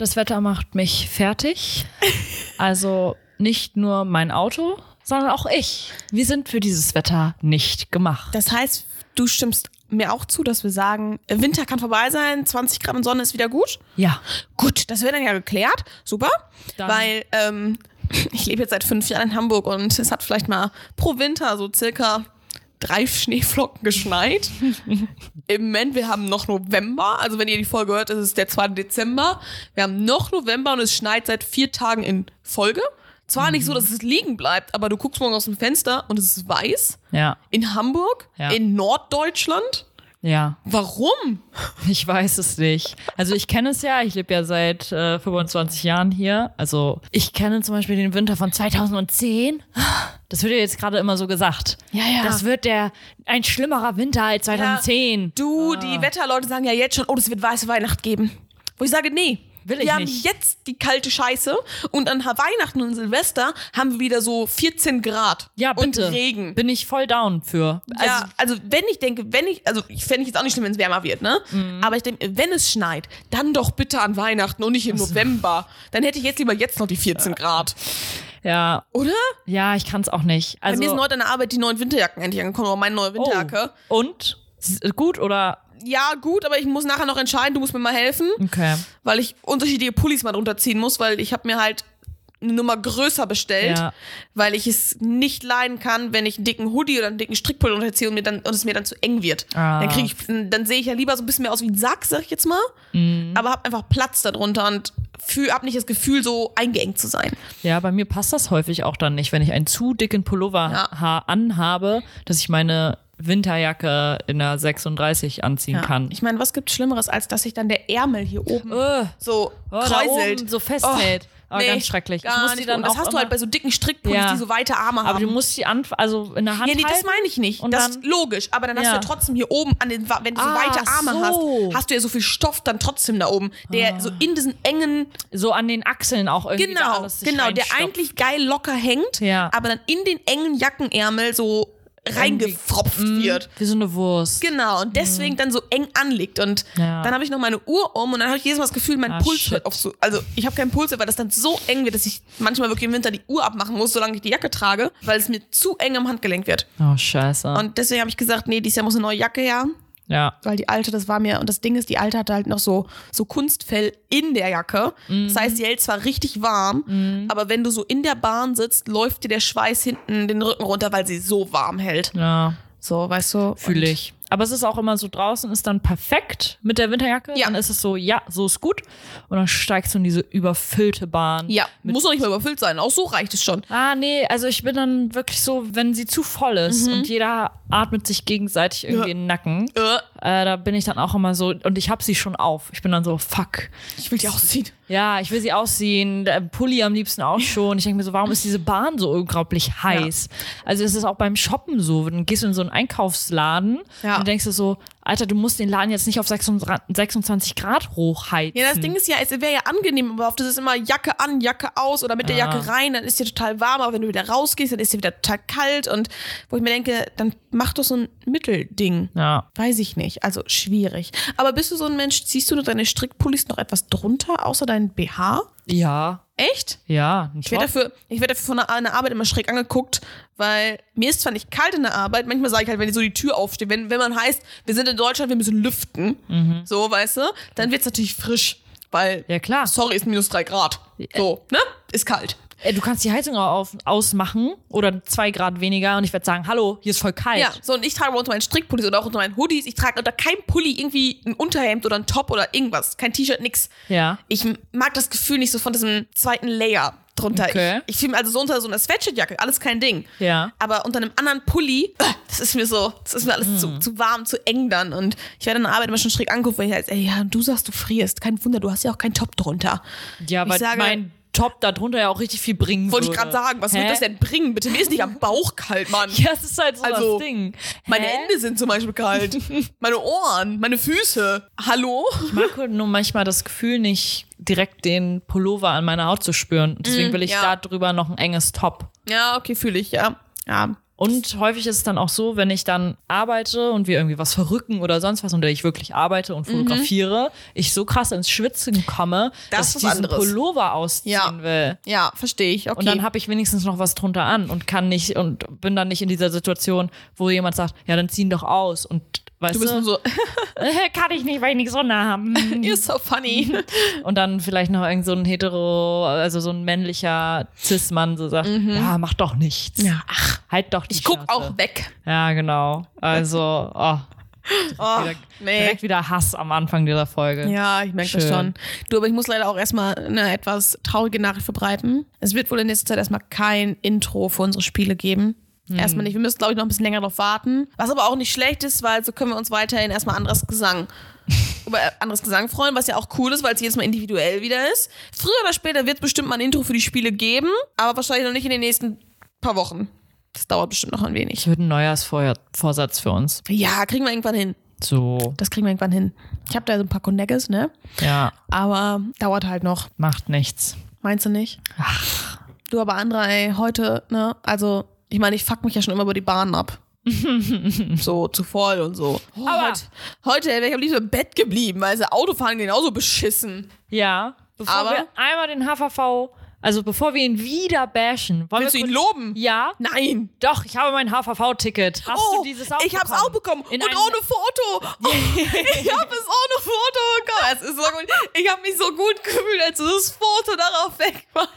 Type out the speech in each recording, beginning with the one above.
Das Wetter macht mich fertig. Also nicht nur mein Auto, sondern auch ich. Wir sind für dieses Wetter nicht gemacht. Das heißt, du stimmst mir auch zu, dass wir sagen, Winter kann vorbei sein, 20 Grad und Sonne ist wieder gut. Ja. Gut, das wird dann ja geklärt. Super. Dann- Weil ähm, ich lebe jetzt seit fünf Jahren in Hamburg und es hat vielleicht mal pro Winter so circa drei Schneeflocken geschneit. Im Moment, wir haben noch November. Also wenn ihr die Folge hört, ist es der 2. Dezember. Wir haben noch November und es schneit seit vier Tagen in Folge. Zwar nicht so, dass es liegen bleibt, aber du guckst morgen aus dem Fenster und es ist weiß. Ja. In Hamburg, Ja. in Norddeutschland. Ja. Warum? Ich weiß es nicht. Also ich kenne es ja, ich lebe ja seit äh, 25 Jahren hier. Also ich kenne zum Beispiel den Winter von 2010. Das wird ja jetzt gerade immer so gesagt. Ja, ja. Das wird der ein schlimmerer Winter als 2010. Du, die Wetterleute sagen ja jetzt schon, oh, es wird weiße Weihnacht geben. Wo ich sage, nee. Will ich wir haben nicht. jetzt die kalte Scheiße und an Weihnachten und Silvester haben wir wieder so 14 Grad Ja, bitte. und Regen. Bin ich voll down für. Also, ja, also wenn ich denke, wenn ich, also ich fände ich jetzt auch nicht schlimm, wenn es wärmer wird, ne? Mhm. Aber ich denke, wenn es schneit, dann doch bitte an Weihnachten und nicht im November. Dann hätte ich jetzt lieber jetzt noch die 14 Grad. ja, Oder? ja, ich kann es auch nicht. Bei Also, mir sind heute an der Arbeit die neuen Winterjacken endlich angekommen, aber meine neue Winterjacke. oh. Und? Gut oder? Ja, gut, aber ich muss nachher noch entscheiden, du musst mir mal helfen. Okay. weil ich unterschiedliche Pullis mal drunter ziehen muss, weil ich habe mir halt eine Nummer größer bestellt, Ja. weil ich es nicht leiden kann, wenn ich einen dicken Hoodie oder einen dicken Strickpulli unterziehe und, mir dann, und es mir dann zu eng wird. Ah. Dann krieg ich, dann sehe ich ja lieber so ein bisschen mehr aus wie ein Sack, sag ich jetzt mal, Mhm. aber habe einfach Platz darunter und fühl, hab nicht das Gefühl, so eingeengt zu sein. Ja, bei mir passt das häufig auch dann nicht, wenn ich einen zu dicken Pullover Ja. ha anhabe, dass ich meine Winterjacke in der 36 anziehen kann. Ich meine, was gibt Schlimmeres, als dass sich dann der Ärmel hier oben Äh, so oh, kräuselt. oben so festhält. Oh, nee, ganz schrecklich. Gar ich muss die dann das hast du halt bei so dicken Strickpullis, Ja. die so weite Arme haben. Aber du musst die an, also in der Hand Ja, nee, das meine ich nicht. Und das ist logisch. Aber dann hast Ja. du ja trotzdem hier oben an den, wenn du so Ah, weite Arme so. hast, hast du ja so viel Stoff dann trotzdem da oben, der Ah. so in diesen engen, so an den Achseln auch irgendwie genau, genau, der eigentlich geil locker hängt, Ja. aber dann in den engen Jackenärmel so reingefropft Mm, wird. Wie so eine Wurst. Genau, und deswegen dann so eng anliegt. Und Ja. dann habe ich noch meine Uhr um und dann habe ich jedes Mal das Gefühl, mein Ah, Puls shit. wird auf so. Also ich habe keinen Puls, weil das dann so eng wird, dass ich manchmal wirklich im Winter die Uhr abmachen muss, solange ich die Jacke trage, weil es mir zu eng am Handgelenk wird. Oh, scheiße. Und deswegen habe ich gesagt, nee, dieses Jahr muss eine neue Jacke her. Ja. Weil die alte, das war mir, und das Ding ist, die alte hatte halt noch so, so Kunstfell in der Jacke. Das heißt, die hält zwar richtig warm, aber wenn du so in der Bahn sitzt, läuft dir der Schweiß hinten den Rücken runter, weil sie so warm hält. Ja, So, weißt du? fühle ich. Aber es ist auch immer so, draußen ist dann perfekt mit der Winterjacke. Ja. Dann ist es so, ja, so ist gut. Und dann steigst du in diese überfüllte Bahn. Ja, muss noch nicht mal überfüllt sein. Auch so reicht es schon. Ah, nee, also ich bin dann wirklich so, wenn sie zu voll ist Mhm. und jeder atmet sich gegenseitig irgendwie Ja. in den Nacken, Äh, äh, da bin ich dann auch immer so, und ich hab sie schon auf. Ich bin dann so, fuck. ich will die ausziehen. Ja, ich will sie ausziehen, der Pulli am liebsten auch schon. Ich denke mir so, warum ist diese Bahn so unglaublich heiß? Also es ist auch beim Shoppen so, dann gehst du in so einen Einkaufsladen Ja. und denkst du so, Alter, du musst den Laden jetzt nicht auf 26 26 Grad hochheizen. Ja, das Ding ist ja, es wäre ja angenehm, aber oft ist es immer Jacke an, Jacke aus oder mit der Ja. Jacke rein, dann ist dir total warm, aber wenn du wieder rausgehst, dann ist dir wieder total kalt und wo ich mir denke, dann mach doch so ein Mittelding. Ja. Weiß ich nicht. Also schwierig. Aber bist du so ein Mensch, ziehst du deine Strickpullis noch etwas drunter, außer deinen BH? Ja. Echt? Ja. Ich werde dafür, ich werde dafür von einer Arbeit immer schräg angeguckt, weil mir ist zwar nicht kalt in der Arbeit, manchmal sage ich halt, wenn die so die Tür aufsteht, wenn, wenn man heißt, wir sind in Deutschland, wir müssen lüften, so, weißt du, dann wird es natürlich frisch, weil, Ja, klar. sorry, ist minus drei Grad. So, ne? Ist kalt. Äh, Du kannst die Heizung auch auf, ausmachen oder zwei Grad weniger und ich werde sagen, hallo, hier ist voll kalt. Ja, so und ich trage unter meinen Strickpullis oder auch unter meinen Hoodies, ich trage unter keinem Pulli irgendwie ein Unterhemd oder ein Top oder irgendwas, kein T-Shirt, nix. Ja. Ich mag das Gefühl nicht so von diesem zweiten Layer drunter. Okay. Ich, ich fühle mich also so unter so einer Sweatshirtjacke, alles kein Ding. Ja. Aber unter einem anderen Pulli, äh, das ist mir so, das ist mir alles zu, Hm. zu warm, zu eng dann. Und ich werde in der Arbeit immer schon schräg angucken, weil ich halt, ey, ja, du sagst, du frierst. Kein Wunder, du hast ja auch keinen Top drunter. Ja, weil Ich sage- mein Top da drunter ja auch richtig viel bringen Wollte ich würde. gerade sagen, was Hä? wird das denn bringen? Bitte, mir ist nicht am Bauch kalt, Mann. Ja, es ist halt so Also, das Ding. Meine Hä? Hände sind zum Beispiel kalt. meine Ohren, meine Füße. Hallo? Ich mag halt nur manchmal das Gefühl nicht, direkt den Pullover an meiner Haut zu spüren. Deswegen will ich Mm, ja. da drüber noch ein enges Top. Ja, okay, fühle ich, ja. Ja. Und häufig ist es dann auch so, wenn ich dann arbeite und wir irgendwie was verrücken oder sonst was, und ich wirklich arbeite und fotografiere, ich so krass ins Schwitzen komme, Das dass ich diesen anderes. Pullover ausziehen Ja. will. Ja, verstehe ich. Okay. Und dann habe ich wenigstens noch was drunter an und kann nicht und bin dann nicht in dieser Situation, wo jemand sagt, ja, dann zieh ihn doch aus. Und weißt du du, bist nur so, kann ich nicht, weil ich nichts drunter habe. you're so funny. Und dann vielleicht noch irgend so ein hetero, also so ein männlicher Cis-Mann so sagt, ja, mach doch nichts. ja, ach, Halt doch die ich guck Schnauze. auch weg. Ja, genau. Also, oh, Oh, wieder, nee. direkt wieder Hass am Anfang dieser Folge. Ja, ich merke das schon. Du, aber ich muss leider auch erstmal eine etwas traurige Nachricht verbreiten. Es wird wohl in nächster Zeit erstmal kein Intro für unsere Spiele geben. Erstmal nicht. Wir müssen, glaube ich, noch ein bisschen länger drauf warten. Was aber auch nicht schlecht ist, weil so können wir uns weiterhin erstmal anderes Gesang über anderes Gesang freuen, was ja auch cool ist, weil es jedes Mal individuell wieder ist. Früher oder später wird es bestimmt mal ein Intro für die Spiele geben, aber wahrscheinlich noch nicht in den nächsten paar Wochen. Das dauert bestimmt noch ein wenig. Ich würde ein Neujahrsvorsatz für uns. Ja, kriegen wir irgendwann hin. So, Das kriegen wir irgendwann hin. Ich habe da so ein paar Connects, ne? ja, Aber dauert halt noch. macht nichts. Meinst du nicht? Ach. Du, aber Andra, ey, heute, ne? Also, ich meine, ich fuck mich ja schon immer über die Bahn ab. so, zu voll und so. Aber- heute, heute wäre ich am liebsten im Bett geblieben, weil sie Autofahren genauso beschissen. Ja, bevor Aber- wir einmal den HVV, also bevor wir ihn wieder bashen, wollen Willst du wir ihn kurz- loben? Ja, Nein. doch, ich habe mein HVV-Ticket. Hast oh, du dieses auch ich hab's bekommen? auch bekommen. In und ohne Foto. Oh, ich hab es ohne Foto bekommen. Es ist so gut. Ich habe mich so gut gefühlt, als das Foto darauf weg war.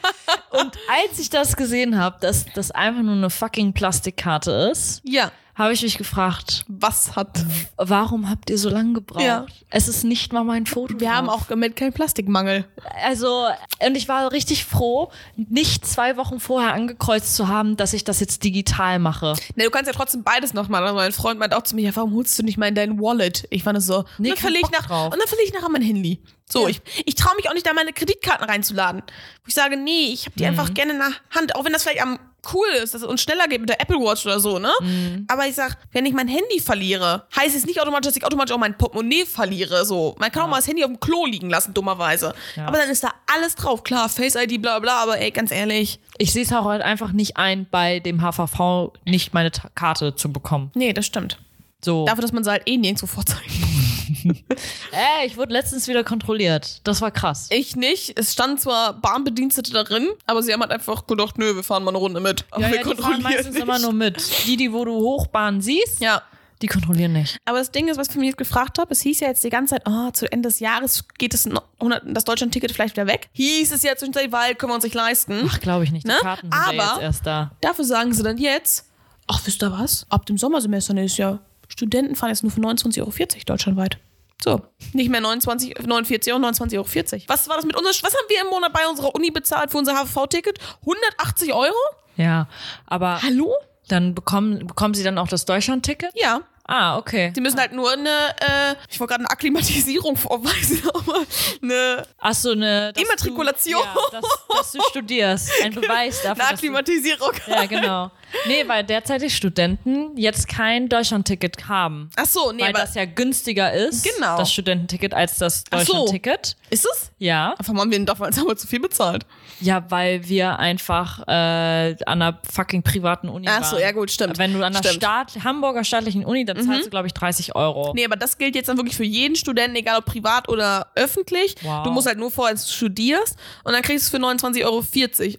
Und als ich das gesehen habe, dass das einfach nur eine fucking Plastikkarte ist, Ja. Habe ich mich gefragt, Was hat. warum habt ihr so lange gebraucht? Ja. Es ist nicht mal mein Foto. Wir haben auch gemeldet keinen Plastikmangel. Also, und ich war richtig froh, nicht zwei Wochen vorher angekreuzt zu haben, dass ich das jetzt digital mache. Ne, du kannst ja trotzdem beides noch machen. Also mein Freund meint auch zu mir, ja, warum holst du nicht mal in dein Wallet? Ich fand es so. Nee, und dann kein verliere ich, nach, drauf. und dann verliere ich nachher mein Handy. So, ich, ich traue mich auch nicht, da meine Kreditkarten reinzuladen. Wo ich sage, nee, ich habe die Mhm. einfach gerne in der Hand. Auch wenn das vielleicht am cool ist, dass es uns schneller geht mit der Apple Watch oder so, ne? Mhm. Aber ich sag, wenn ich mein Handy verliere, heißt es nicht automatisch, dass ich automatisch auch mein Portemonnaie verliere. So, man kann auch mal das Handy auf dem Klo liegen lassen, dummerweise. Ja. Aber dann ist da alles drauf. Klar, Face ID, bla bla, aber ey, ganz ehrlich. Ich sehe es auch halt einfach nicht ein, bei dem HVV nicht meine Karte zu bekommen. Nee, das stimmt. So. Dafür, dass man sie halt eh nirgendwo vorzeigen Äh, ich wurde letztens wieder kontrolliert. Das war krass. Ich nicht. Es stand zwar Bahnbedienstete darin, aber sie haben halt einfach gedacht, nö, wir fahren mal eine Runde mit. Aber Ja, wir ja, die fahren kontrollieren meistens nicht. immer nur mit. Die, die, wo du Hochbahn siehst, Ja. die kontrollieren nicht. Aber das Ding ist, was ich mich jetzt gefragt habe, es hieß ja jetzt die ganze Zeit, oh, zu Ende des Jahres geht es noch 100 das Deutschland-Ticket vielleicht wieder weg. Hieß es ja zwischenzeitlich, weil können wir uns nicht leisten. Ach, glaube ich nicht. Die Ne? Karten sind ja Aber- jetzt erst da. Dafür sagen sie dann jetzt, ach, wisst ihr was? Ab dem Sommersemester nächstes Jahr, Studenten fahren jetzt nur für 29,40 Euro deutschlandweit. So, nicht mehr 29, 49 Euro, 29,40 Euro. Was war das mit uns? Was haben wir im Monat bei unserer Uni bezahlt für unser HVV-Ticket? 180 Euro? Ja, aber Hallo? dann bekommen, bekommen sie dann auch das Deutschland-Ticket? Ja. Ah, okay. Sie müssen halt nur eine, äh, ich wollte gerade eine Akklimatisierung vorweisen, aber eine, Ach so, eine Immatrikulation. Du, ja, dass, dass du studierst. Ein Beweis dafür, eine dass du, Akklimatisierung. Ja, genau. Nee, weil derzeitig Studenten jetzt kein Deutschland-Ticket haben. Ach so, nee, weil das ja günstiger ist, Genau. das Studententicket, als das Ach so. Deutschland-Ticket. ist es? Ja. Warum haben wir denn damals aber zu viel bezahlt? Ja, weil wir einfach äh, an einer fucking privaten Uni Ach waren. so, ja gut, stimmt. Wenn du an der. Mhm. Staat, Hamburger staatlichen Uni, dann zahlst du, glaube ich, 30 Euro. Nee, aber das gilt jetzt dann wirklich für jeden Studenten, egal ob privat oder öffentlich. Wow. Du musst halt nur vorher studierst und dann kriegst du es für 29,40 Euro.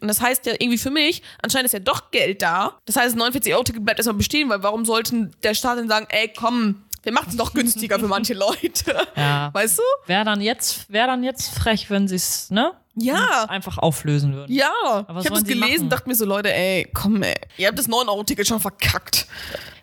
Und das heißt ja irgendwie für mich, anscheinend ist ja doch Geld da. Das heißt, das 49-Euro-Ticket bleibt erstmal bestehen, weil warum sollten der Staat denn sagen, ey, komm, wir machen es doch günstiger für manche Leute. Ja. Weißt du? Wäre dann jetzt, wäre dann jetzt frech, wenn sie es, ne? Ja. Einfach auflösen würden. Ja, was ich habe das gelesen, machen? dachte mir so, Leute, ey, komm, ey. Ihr habt das 9-Euro-Ticket schon verkackt.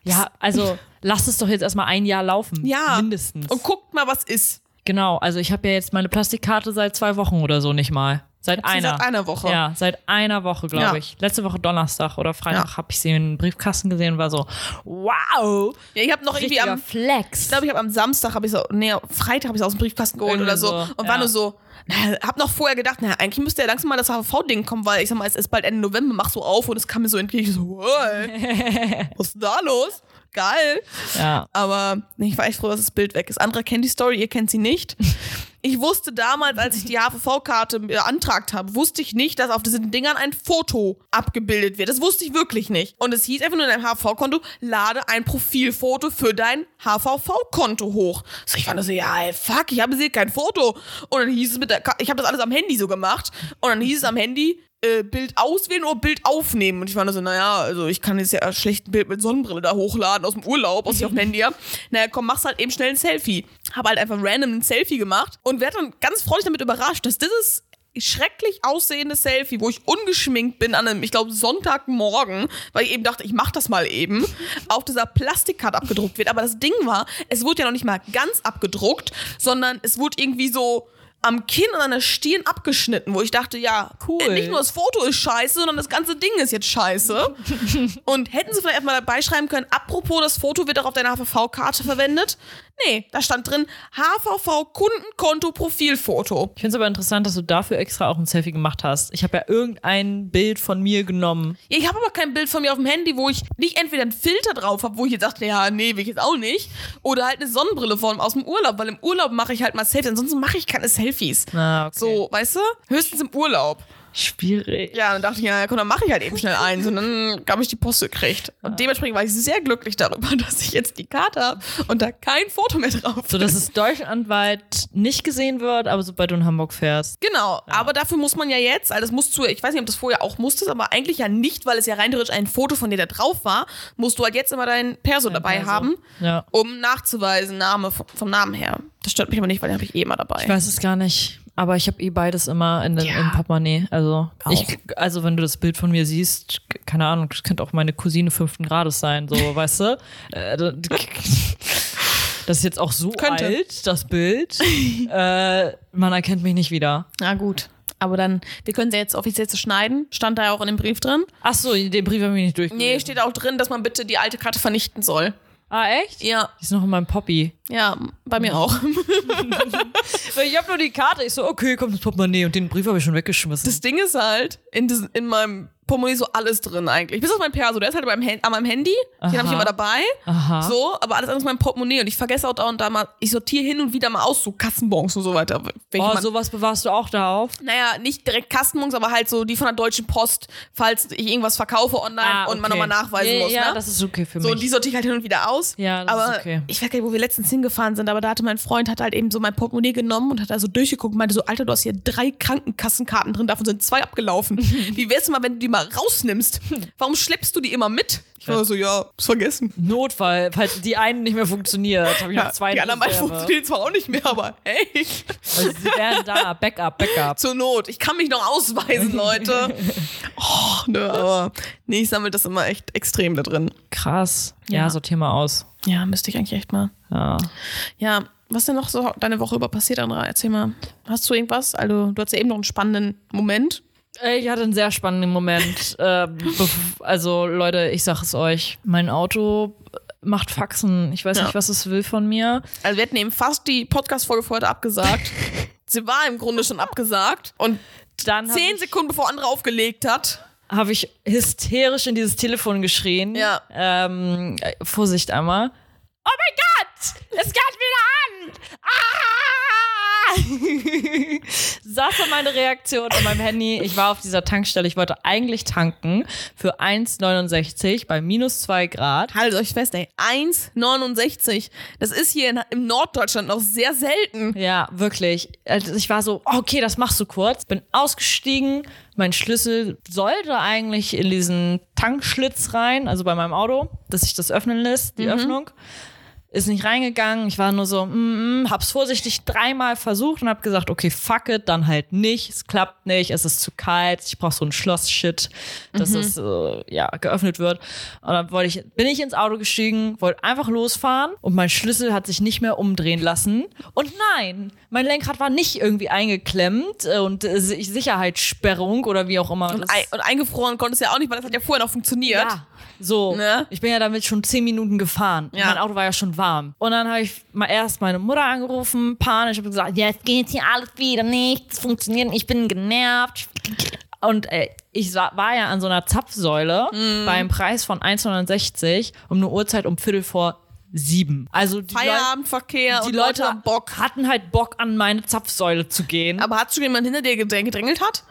Ja, also lasst es doch jetzt erstmal ein Jahr laufen. Ja. Mindestens. Und guckt mal, was ist. Genau, also ich habe ja jetzt meine Plastikkarte seit zwei Wochen oder so nicht mal. Seit einer. seit einer Woche. Ja, seit einer Woche, glaube Ja. ich. Letzte Woche Donnerstag oder Freitag Ja. habe ich sie in den Briefkasten gesehen und war so, wow, Ja, ich habe noch irgendwie am, Flex. ich glaube, ich habe am Samstag, habe ich so, nee, Freitag habe ich aus dem Briefkasten geholt Irgendwie oder so. so, Und ja. war nur so, na, hab noch vorher gedacht, na, eigentlich müsste ja langsam mal das HVV-Ding kommen, weil ich sag mal, es ist bald Ende November, mach so auf und es kam mir so entgegen, ich so, hey, was ist denn da los? Geil. ja. Aber ich war echt froh, dass das Bild weg ist. Andere kennen die Story, ihr kennt sie nicht. Ich wusste damals, als ich die HVV-Karte beantragt habe, wusste ich nicht, dass auf diesen Dingern ein Foto abgebildet wird. Das wusste ich wirklich nicht. Und es hieß einfach nur in deinem HVV-Konto, lade ein Profilfoto für dein HVV-Konto hoch. So, ich fand so, ja, ey, fuck, ich habe hier kein Foto. Und dann hieß es mit der, Ka ich habe das alles am Handy so gemacht. Und dann hieß es am Handy, äh, Bild auswählen oder Bild aufnehmen. Und ich war nur so, naja, also ich kann jetzt ja schlecht ein Bild mit Sonnenbrille da hochladen aus dem Urlaub, aus dem Handy. Naja, komm, machst halt eben schnell ein Selfie. Habe halt einfach random ein Selfie gemacht und werde dann ganz freudig damit überrascht, dass dieses schrecklich aussehende Selfie, wo ich ungeschminkt bin an einem, ich glaube, Sonntagmorgen, weil ich eben dachte, ich mach das mal eben, auf dieser Plastikkarte abgedruckt wird. Aber das Ding war, es wurde ja noch nicht mal ganz abgedruckt, sondern es wurde irgendwie so am Kinn und an der Stirn abgeschnitten, wo ich dachte, ja, Cool. äh, nicht nur das Foto ist scheiße, sondern das ganze Ding ist jetzt scheiße. und hätten sie vielleicht erstmal dabei schreiben können, apropos, das Foto wird auch auf deiner HVV-Karte verwendet. Nee, da stand drin, HVV-Kundenkonto-Profilfoto. Ich finde es aber interessant, dass du dafür extra auch ein Selfie gemacht hast. Ich habe ja irgendein Bild von mir genommen. Ja, Ich habe aber kein Bild von mir auf dem Handy, wo ich nicht entweder einen Filter drauf habe, wo ich jetzt dachte, ja, nee, will ich jetzt auch nicht. Oder halt eine Sonnenbrille von aus dem Urlaub, weil im Urlaub mache ich halt mal Selfies. Ansonsten mache ich keine Selfies. Ah, okay. So, weißt du? Höchstens im Urlaub. Schwierig. Ja, dann dachte ich, ja, komm, dann mache ich halt eben schnell eins. Und dann habe ich die Post gekriegt. Und dementsprechend war ich sehr glücklich darüber, dass ich jetzt die Karte habe und da kein Foto mehr drauf So, dass es deutschlandweit nicht gesehen wird, aber sobald du in Hamburg fährst. Genau, aber dafür muss man ja jetzt, also das musst du, ich weiß nicht, ob das vorher auch musstest, aber eigentlich ja nicht, weil es ja rein theoretisch ein Foto von dir da drauf war, musst du halt jetzt immer dein Perso dabei Perso. haben, Ja. um nachzuweisen, Name vom, vom Namen her. Das stört mich aber nicht, weil den habe ich eh immer dabei. Ich weiß es gar nicht. Aber ich habe eh beides immer in den, Ja. im Portemonnaie. Also, ich, also wenn du das Bild von mir siehst, keine Ahnung, das könnte auch meine Cousine fünften Grades sein, so, weißt du? Äh, da- Das ist jetzt auch so Könnte. alt, das Bild. äh, man erkennt mich nicht wieder. Na gut. Aber dann, wir können sie jetzt offiziell zu schneiden. Stand da ja auch in dem Brief drin. Ach so, den Brief habe ich nicht durchgelesen. Nee, steht auch drin, dass man bitte die alte Karte vernichten soll. Ah, echt? Ja, Die ist noch in meinem Poppy. ja, bei mir auch. Ich habe nur die Karte. Ich so, okay, kommt das Portemonnaie. Und den Brief habe ich schon weggeschmissen. Das Ding ist halt, in, diesen, in meinem Portemonnaie so alles drin eigentlich. Bis auf mein Perso, der ist halt beim, Hand- an meinem Handy. Den habe ich Aha. immer dabei. Aha. So, aber alles andere ist mein Portemonnaie. Und ich vergesse auch da und da mal, ich sortiere hin und wieder mal aus, so Kassenbons und so weiter. Wenn Oh, sowas bewahrst du auch da auf? naja, nicht direkt Kassenbons, aber halt so die von der Deutschen Post, falls ich irgendwas verkaufe online und man Ah, okay. nochmal nachweisen ja, muss. Ja, ne? das ist okay für So, mich. und die sortiere ich halt hin und wieder aus. Ja, das aber ist okay. Ich weiß gar nicht, wo wir letztens hingefahren sind, aber da hatte mein Freund hat halt eben so mein Portemonnaie genommen und hat da so durchgeguckt und meinte so, Alter, du hast hier drei Krankenkassenkarten drin, davon sind zwei abgelaufen. Wie wär's mal, wenn du die mal rausnimmst? Warum schleppst du die immer mit? Ich war so, ja, ist vergessen. Notfall, falls die einen nicht mehr funktioniert, habe ich noch zwei die anderen beiden Reserve. funktionieren zwar auch nicht mehr, aber hey, Also sie wären da, Backup, Backup. zur Not. Ich kann mich noch ausweisen, Leute. Oh, ne, aber nee, ich sammle das immer echt extrem da drin. Krass. Ja, Ja. sortier mal aus. Ja, müsste ich eigentlich echt mal. Ja. Ja, was denn noch so deine Woche über passiert, Andra? Erzähl mal. Hast du irgendwas? Also, du hattest ja eben noch einen spannenden Moment. Äh, Ich hatte einen sehr spannenden Moment. ähm, also, Leute, ich sag es euch. Mein Auto macht Faxen. Ich weiß Ja. nicht, was es will von mir. Also, wir hatten eben fast die Podcast-Folge für heute abgesagt. Sie war im Grunde schon abgesagt. Und Dann habe zehn Sekunden bevor Andra aufgelegt hat. hab ich hysterisch in dieses Telefon geschrien. Ja. Ähm, äh, Vorsicht einmal. Oh mein Gott! Es geht wieder an! Ah! Das war meine Reaktion an meinem Handy. Ich war auf dieser Tankstelle. Ich wollte eigentlich tanken für 1,69 bei minus 2 Grad. Haltet euch fest, ey. 1,69. Das ist hier in, im Norddeutschland noch sehr selten. Ja, wirklich. Also ich war so, okay, das machst du kurz. Bin ausgestiegen. Mein Schlüssel sollte eigentlich in diesen Tankschlitz rein, also bei meinem Auto, dass sich das öffnen lässt, die Öffnung. Ist nicht reingegangen. Ich war nur so, mm, mm, hab's vorsichtig dreimal versucht und hab gesagt, okay, fuck it, dann halt nicht. Es klappt nicht, es ist zu kalt. Ich brauch so ein Schloss-Shit, dass es äh, ja geöffnet wird. Und dann wollte ich, bin ich ins Auto gestiegen, wollte einfach losfahren und mein Schlüssel hat sich nicht mehr umdrehen lassen. Und nein, mein Lenkrad war nicht irgendwie eingeklemmt äh, und äh, Si- Sicherheitssperrung oder wie auch immer. Und, das- ei und eingefroren konntest du ja auch nicht, weil das hat ja vorher noch funktioniert. ja, so. Ne? Ich bin ja damit schon zehn Minuten gefahren. Ja. Mein Auto war ja schon warm. Und dann habe ich mal erst meine Mutter angerufen, panisch, habe gesagt, jetzt geht hier alles wieder nicht, es funktioniert, ich bin genervt. Und äh, ich war ja an so einer Zapfsäule Mhm. beim Preis von 1,69 um eine Uhrzeit um Viertel vor sieben. Also die, Leu Feierabendverkehr die und Leute Bock. hatten halt Bock, an meine Zapfsäule zu gehen. Aber hat schon jemand hinter dir gedräng- gedrängelt hat?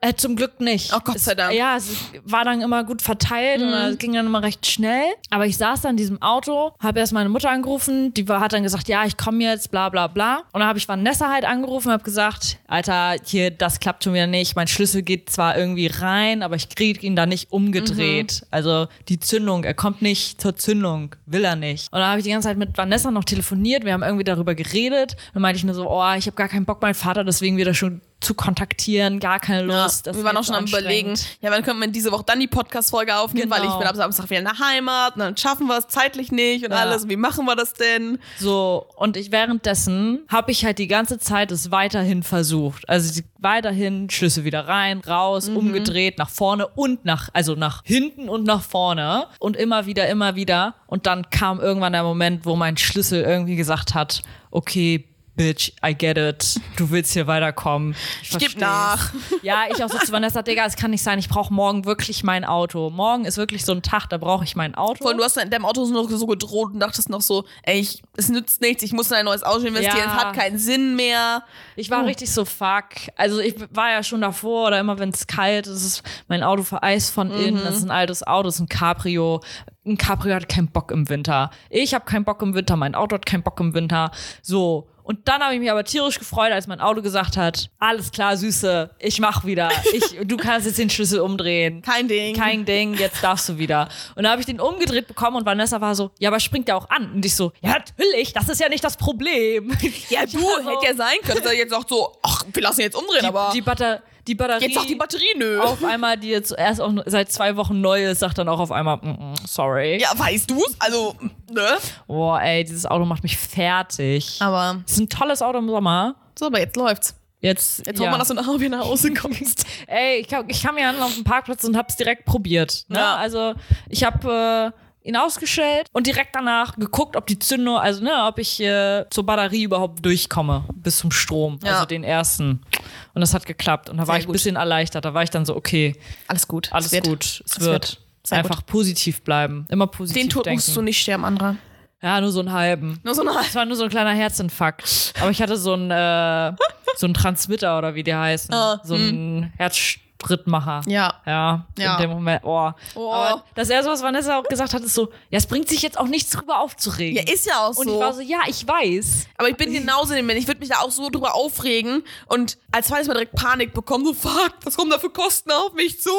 Äh, zum Glück nicht. Oh, Gott sei Dank. Es, ja, es war dann immer gut verteilt und es ging dann immer recht schnell. Aber ich saß dann in diesem Auto, habe erst meine Mutter angerufen, die war, hat dann gesagt, ja, ich komme jetzt, bla bla bla. Und dann habe ich Vanessa halt angerufen und habe gesagt, Alter, hier, das klappt schon wieder nicht. Mein Schlüssel geht zwar irgendwie rein, aber ich kriege ihn da nicht umgedreht. Also die Zündung, er kommt nicht zur Zündung, will er nicht. Und dann habe ich die ganze Zeit mit Vanessa noch telefoniert, wir haben irgendwie darüber geredet. Dann meinte ich nur so, oh, ich habe gar keinen Bock, meinen Vater deswegen wieder schon zu kontaktieren, gar keine Lust. das wir waren auch schon am überlegen, ja, wann können wir diese Woche dann die Podcast-Folge aufnehmen, weil Genau. ich bin ab Samstag wieder in der Heimat und dann schaffen wir es zeitlich nicht und Ja. alles. Wie machen wir das denn? So, und ich währenddessen habe ich halt die ganze Zeit es weiterhin versucht. Also weiterhin Schlüssel wieder rein, raus, umgedreht, nach vorne und nach, also nach hinten und nach vorne. Und immer wieder, immer wieder. Und dann kam irgendwann der Moment, wo mein Schlüssel irgendwie gesagt hat, okay, Bitch, I get it. Du willst hier weiterkommen. Ich versteh's. nach. Ja, ich auch so zu Vanessa, Digga, es kann nicht sein, ich brauche morgen wirklich mein Auto. Morgen ist wirklich so ein Tag, da brauche ich mein Auto. Vor allem, du hast in deinem Auto so noch so gedroht und dachtest noch so, ey, ich, es nützt nichts, ich muss in ein neues Auto investieren, Ja. es hat keinen Sinn mehr. Ich war richtig so fuck. Also ich war ja schon davor oder immer wenn es kalt ist, ist mein Auto vereist von innen. Das ist ein altes Auto, das ist ein Cabrio. Ein Cabrio hat keinen Bock im Winter. Ich habe keinen Bock im Winter, mein Auto hat keinen Bock im Winter. So. Und dann habe ich mich aber tierisch gefreut, als mein Auto gesagt hat, alles klar, Süße, ich mach wieder. Ich, du kannst jetzt den Schlüssel umdrehen. Kein Ding. Kein Ding, jetzt darfst du wieder. Und dann habe ich den umgedreht bekommen und Vanessa war so, ja, aber springt der auch an? Und ich so, ja, natürlich, das ist ja nicht das Problem. Ja, du, so, hätte ja sein können, dass er jetzt sagt so, ach, wir lassen jetzt umdrehen, die, aber die, Batter die Batterie. jetzt sagt die Batterie nö. auf einmal, die jetzt erst auch seit zwei Wochen neu ist, sagt dann auch auf einmal, mm, mm, sorry. Ja, weißt du's? Also, ne? Boah, ey, dieses Auto macht mich fertig. Aber, Es ist ein tolles Auto im Sommer. so, aber jetzt läuft's. Jetzt, Jetzt ja. hoffen wir, dass du nachher wieder nach Hause kommst. Ey, ich kam, ich kam hier an auf dem Parkplatz und hab's direkt probiert. Ne? Ja. Also ich habe äh, ihn ausgestellt und direkt danach geguckt, ob die Zündung, also ne, ob ich äh, zur Batterie überhaupt durchkomme bis zum Strom, Ja. also den ersten. Und das hat geklappt und da war Sehr ich ein gut. bisschen erleichtert. Da war ich dann so, okay, Alles gut. alles Es gut, es Es wird. wird. Sehr Einfach positiv bleiben, immer positiv Den Tod denken. musst du nicht sterben, anderer. Ja, nur so einen halben. Nur so eine Es war nur so ein kleiner Herzinfarkt. Aber ich hatte so einen, äh, so einen Transmitter oder wie die heißen. Ah, so einen Herzschrittmacher. Ja. Ja, Ja. in dem Moment, oh. Oh. Aber das erste, was Vanessa auch gesagt hat, ist so, ja, es bringt sich jetzt auch nichts drüber aufzuregen. Ja, ist ja auch so. Und ich war so, ja, ich weiß. Aber ich bin genauso in dem Mensch. Ich würde mich da auch so drüber aufregen und als zweites mal direkt Panik bekommen. So, fuck, was kommen da für Kosten auf mich zu?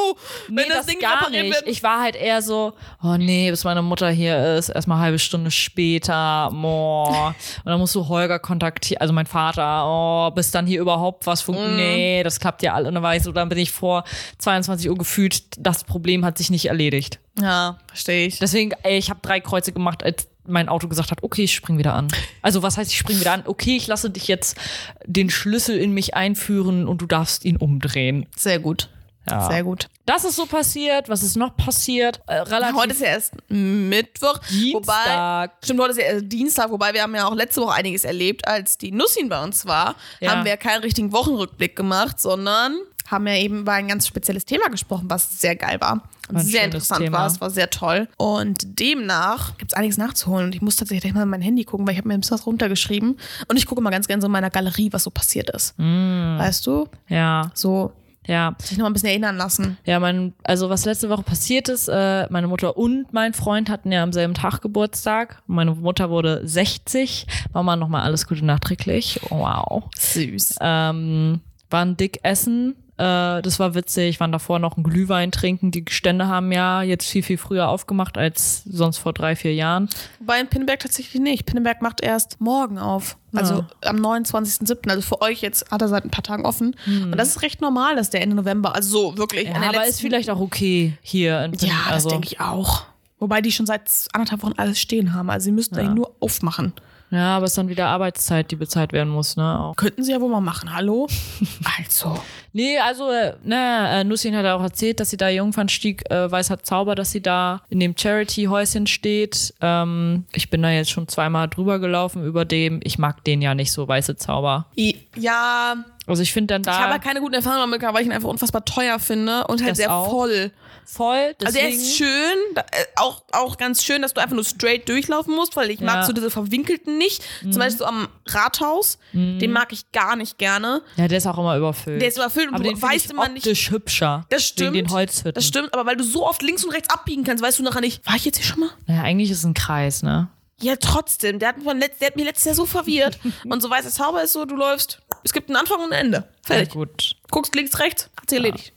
Nee, wenn das, Ding gar nicht. wird. Ich war halt eher so, oh nee, bis meine Mutter hier ist, erstmal eine halbe Stunde später, boah. Und dann musst du Holger kontaktieren, also mein Vater, oh, bis dann hier überhaupt was funktioniert. Nee, das klappt ja alle. Und dann war ich so, dann bin ich vor 22 Uhr gefühlt, das Problem hat sich nicht erledigt. Ja, verstehe ich. Deswegen, ey, ich habe drei Kreuze gemacht, als mein Auto gesagt hat, okay, ich spring wieder an. Also was heißt, ich spring wieder an? Okay, ich lasse dich jetzt den Schlüssel in mich einführen und du darfst ihn umdrehen. Sehr gut. Ja. Sehr gut. Das ist so passiert. Was ist noch passiert? Äh, relativ Heute ist ja erst Mittwoch. Wobei, Dienstag. stimmt, heute ist ja erst Dienstag, wobei wir haben ja auch letzte Woche einiges erlebt, als die Nussin bei uns war, Ja. haben wir keinen richtigen Wochenrückblick gemacht, sondern haben ja eben über ein ganz spezielles Thema gesprochen, was sehr geil war. Und sehr interessant Thema. war. Es war sehr toll. Und demnach gibt es einiges nachzuholen. Und ich muss tatsächlich mal in mein Handy gucken, weil ich habe mir ein bisschen was runtergeschrieben. Und ich gucke mal ganz gerne so in meiner Galerie, was so passiert ist. Mm. Weißt du? Ja, So ja. sich noch ein bisschen erinnern lassen. Ja, mein, also was letzte Woche passiert ist, äh, meine Mutter und mein Freund hatten ja am selben Tag Geburtstag. Meine Mutter wurde 60. Mama nochmal alles Gute nachträglich. Wow. Süß. Ähm, waren dick essen. Äh, das war witzig. Waren davor noch einen Glühwein trinken. Die Stände haben ja jetzt viel, viel früher aufgemacht als sonst vor drei, vier Jahren. Wobei in Pinneberg tatsächlich nicht. Pinneberg macht erst morgen auf. Also am 29.07. Also für euch jetzt hat er seit ein paar Tagen offen. Und das ist recht normal, dass der Ende November, also so wirklich. Ja, aber ist vielleicht auch okay hier in Ja, das also, denke ich auch. Wobei die schon seit anderthalb Wochen alles stehen haben. Also sie müssten eigentlich nur aufmachen. Ja, aber es ist dann wieder Arbeitszeit, die bezahlt werden muss, ne? Auch. Könnten sie ja wohl mal machen. Hallo? also. Nee, also, äh, ne, äh, Nussin hat auch erzählt, dass sie da Jungfernstieg äh, Weißer Zauber, dass sie da in dem Charity-Häuschen steht. Ähm, ich bin da jetzt schon zweimal drüber gelaufen über dem. Ich mag den ja nicht so, Weiße Zauber. Ja, Also ich finde dann da Ich habe halt keine guten Erfahrungen damit gehabt, weil ich ihn einfach unfassbar teuer finde und halt sehr auch. voll. voll. Also er Deswegen, ist schön, äh, auch, auch ganz schön, dass du einfach nur straight durchlaufen musst, weil ich mag Ja. Mhm. so diese verwinkelten nicht. Zum Beispiel so am Rathaus, den mag ich gar nicht gerne. ja, der ist auch immer überfüllt. Der ist überfüllt und Aber du den weißt immer nicht. hübscher. Das stimmt. Wegen den Holzhütten. Das stimmt, aber weil du so oft links und rechts abbiegen kannst, weißt du nachher nicht, war ich jetzt hier schon mal? Naja, eigentlich ist es ein Kreis, ne? Ja, trotzdem. Der hat, mich letzt, der hat mich letztes Jahr so verwirrt. und so weißer Zauber ist so, du läufst, es gibt einen Anfang und ein Ende. Fertig. Ja, gut. Guckst links, rechts, hat sich erledigt.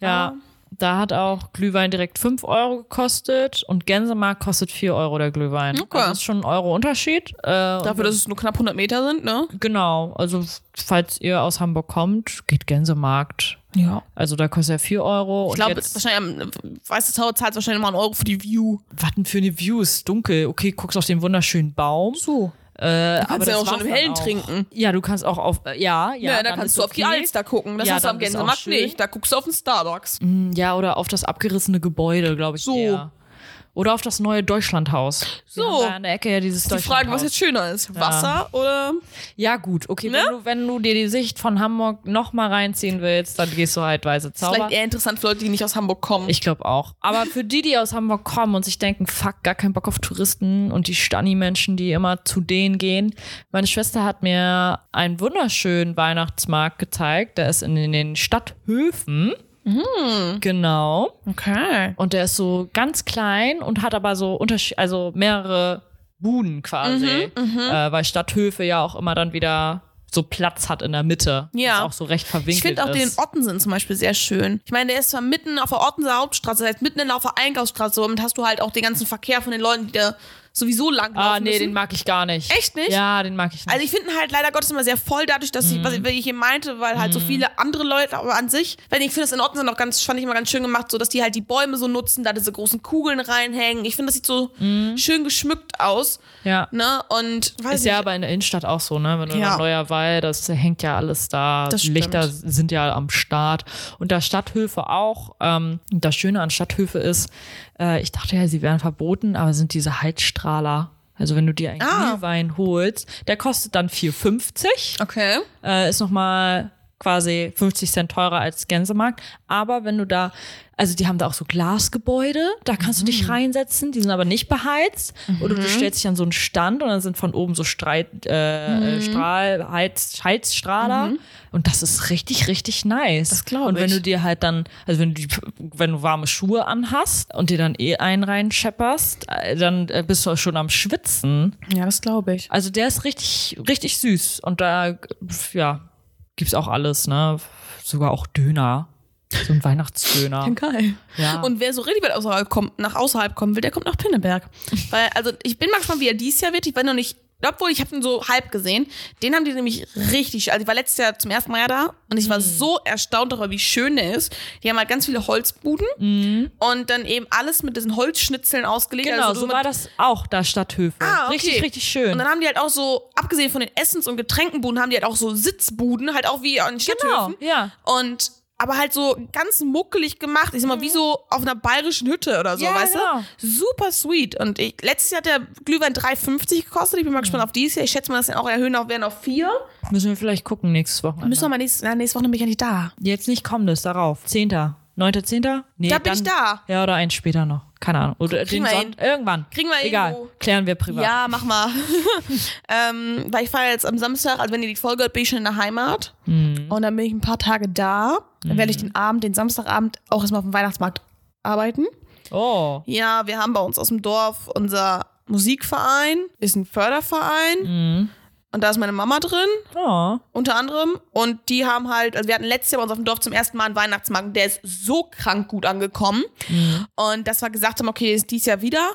Ja, da hat auch Glühwein direkt 5 Euro gekostet und Gänsemarkt kostet 4 Euro der Glühwein. Okay. Also das ist schon ein Euro Unterschied. Äh, Dafür, dass es nur knapp 100 Meter sind, ne? Genau, also falls ihr aus Hamburg kommt, geht Gänsemarkt. Ja. Also da kostet er 4 Euro. Ich glaube, wahrscheinlich, am- weiße Zauber zahlt wahrscheinlich mal einen Euro für die View. was denn für eine View? Ist dunkel. Okay, guckst auf den wunderschönen Baum. So. Äh, Du kannst ja auch schon im Hellen trinken. Ja, du kannst auch auf, äh, ja, ja. Ja, da kannst du auf die okay. Alster gucken. Das Ja, hast du am auch Gänsemarkt nicht. Da guckst du auf den Starbucks. Ja, oder auf das abgerissene Gebäude, glaube ich. So. Eher. Oder auf das neue Deutschlandhaus. Wir So. da an der Ecke ja dieses Die Frage, was jetzt schöner ist. Wasser oder. Ja, gut, okay. Ne? Wenn, du, wenn du dir die Sicht von Hamburg noch mal reinziehen willst, dann gehst du halt Weiße Ist Zauber. vielleicht eher interessant für Leute, die nicht aus Hamburg kommen. Ich glaube auch. Aber für die, die aus Hamburg kommen und sich denken, fuck, gar keinen Bock auf Touristen und die Stani-Menschen, die immer zu denen gehen. Meine Schwester hat mir einen wunderschönen Weihnachtsmarkt gezeigt. Der ist in den Stadthöfen. Genau. okay. Und der ist so ganz klein und hat aber so Unterschied, also mehrere Buden quasi. Mhm, äh, weil Stadthöfe ja auch immer dann wieder so Platz hat in der Mitte. Ja. Auch so recht verwinkelt Ich finde auch den ist. Ottensen zum Beispiel sehr schön. Ich meine, der ist zwar mitten auf der Ottenser Hauptstraße, das heißt mitten in der auf der Einkaufsstraße, damit hast du halt auch den ganzen Verkehr von den Leuten, die da sowieso lang Ah, nee, müssen. den mag ich gar nicht. Echt nicht? Ja, den mag ich nicht. Also ich finde halt leider Gottes immer sehr voll dadurch, dass ich, was ich, was ich eben meinte, weil halt so viele andere Leute, aber an sich, wenn ich finde das in Ordnung sind auch ganz, fand ich immer ganz schön gemacht, so dass die halt die Bäume so nutzen, da diese großen Kugeln reinhängen. Ich finde, das sieht so schön geschmückt aus, ja. ne? Und weiß Ist ich, ja aber in der Innenstadt auch so, ne? Wenn du Ja. Neuer Wald, das hängt ja alles da. Das Die Lichter sind ja am Start. Und da Stadthöfe auch. Ähm, das Schöne an Stadthöfe ist, äh, ich dachte ja, sie wären verboten, aber sind diese Heizstrahler. Also wenn du dir einen Ah. Glühwein holst, der kostet dann 4,50. Okay. Äh, ist nochmal quasi 50 Cent teurer als Gänsemarkt. Aber wenn du da, also die haben da auch so Glasgebäude, da kannst du Mhm. dich reinsetzen, die sind aber nicht beheizt. Oder du stellst dich an so einen Stand und dann sind von oben so Streit, äh, Mhm. Strahl, Heiz, Heizstrahler. Und das ist richtig, richtig nice. Das glaub Und wenn ich. du dir halt dann, also wenn du, die, wenn du warme Schuhe anhast und dir dann eh einen reinschepperst, äh, dann äh, bist du schon am Schwitzen. Ja, das glaube ich. Also der ist richtig, richtig süß. Und da, ja, gibt's auch alles, ne? Sogar auch Döner. So ein Weihnachtsdöner. Geil. Ja. Und wer so richtig weit außerhalb kommt, nach außerhalb kommen will, der kommt nach Pinneberg. Weil, also ich bin mal gespannt, wie er dieses Jahr wird. Ich weiß noch nicht, obwohl ich habe ihn so halb gesehen. Den haben die nämlich richtig, also ich war letztes Jahr zum ersten Mal ja da und ich Mhm. war so erstaunt darüber, wie schön der ist. Die haben halt ganz viele Holzbuden und dann eben alles mit diesen Holzschnitzeln ausgelegt. Mhm. Genau, also so war das auch da Stadthöfe. Ah, okay. Richtig, richtig schön. Und dann haben die halt auch so, abgesehen von den Essens- und Getränkenbuden, haben die halt auch so Sitzbuden, halt auch wie an genau, Stadthöfen. ja. Und aber halt so ganz muckelig gemacht. Ich sag mal, wie so auf einer bayerischen Hütte oder so, Ja, weißt genau. du? Super sweet. Und ich, letztes Jahr hat der Glühwein 3,50 gekostet. Ich bin mal gespannt auf dieses Jahr. Ich schätze mal, dass den auch erhöhen auf, werden auf 4. Müssen wir vielleicht gucken nächstes Wochenende. Müssen wir mal nächstes, na, nächste Woche bin ich ja nicht da. Jetzt nicht kommendes, darauf. Zehnter. Neunter, zehnter? Nee, Da bin dann, ich da. Ja, oder eins später noch. Keine Ahnung. Oder Kriegen den wir Son Irgendwann. Kriegen wir Egal. irgendwo. Klären wir privat. Ja, mach mal. ähm, weil ich fahre jetzt am Samstag, also wenn ihr die Folge hört, bin ich schon in der Heimat. Mhm. Und dann bin ich ein paar Tage da. Dann werde ich den Abend, den Samstagabend, auch erstmal auf dem Weihnachtsmarkt arbeiten. Oh. Ja, wir haben bei uns aus dem Dorf unser Musikverein, ist ein Förderverein. Und da ist meine Mama drin, Oh. unter anderem. Und die haben halt, also wir hatten letztes Jahr bei uns auf dem Dorf zum ersten Mal einen Weihnachtsmarkt. Der ist so krank gut angekommen. Und dass wir gesagt haben, okay, ist dies Jahr wieder.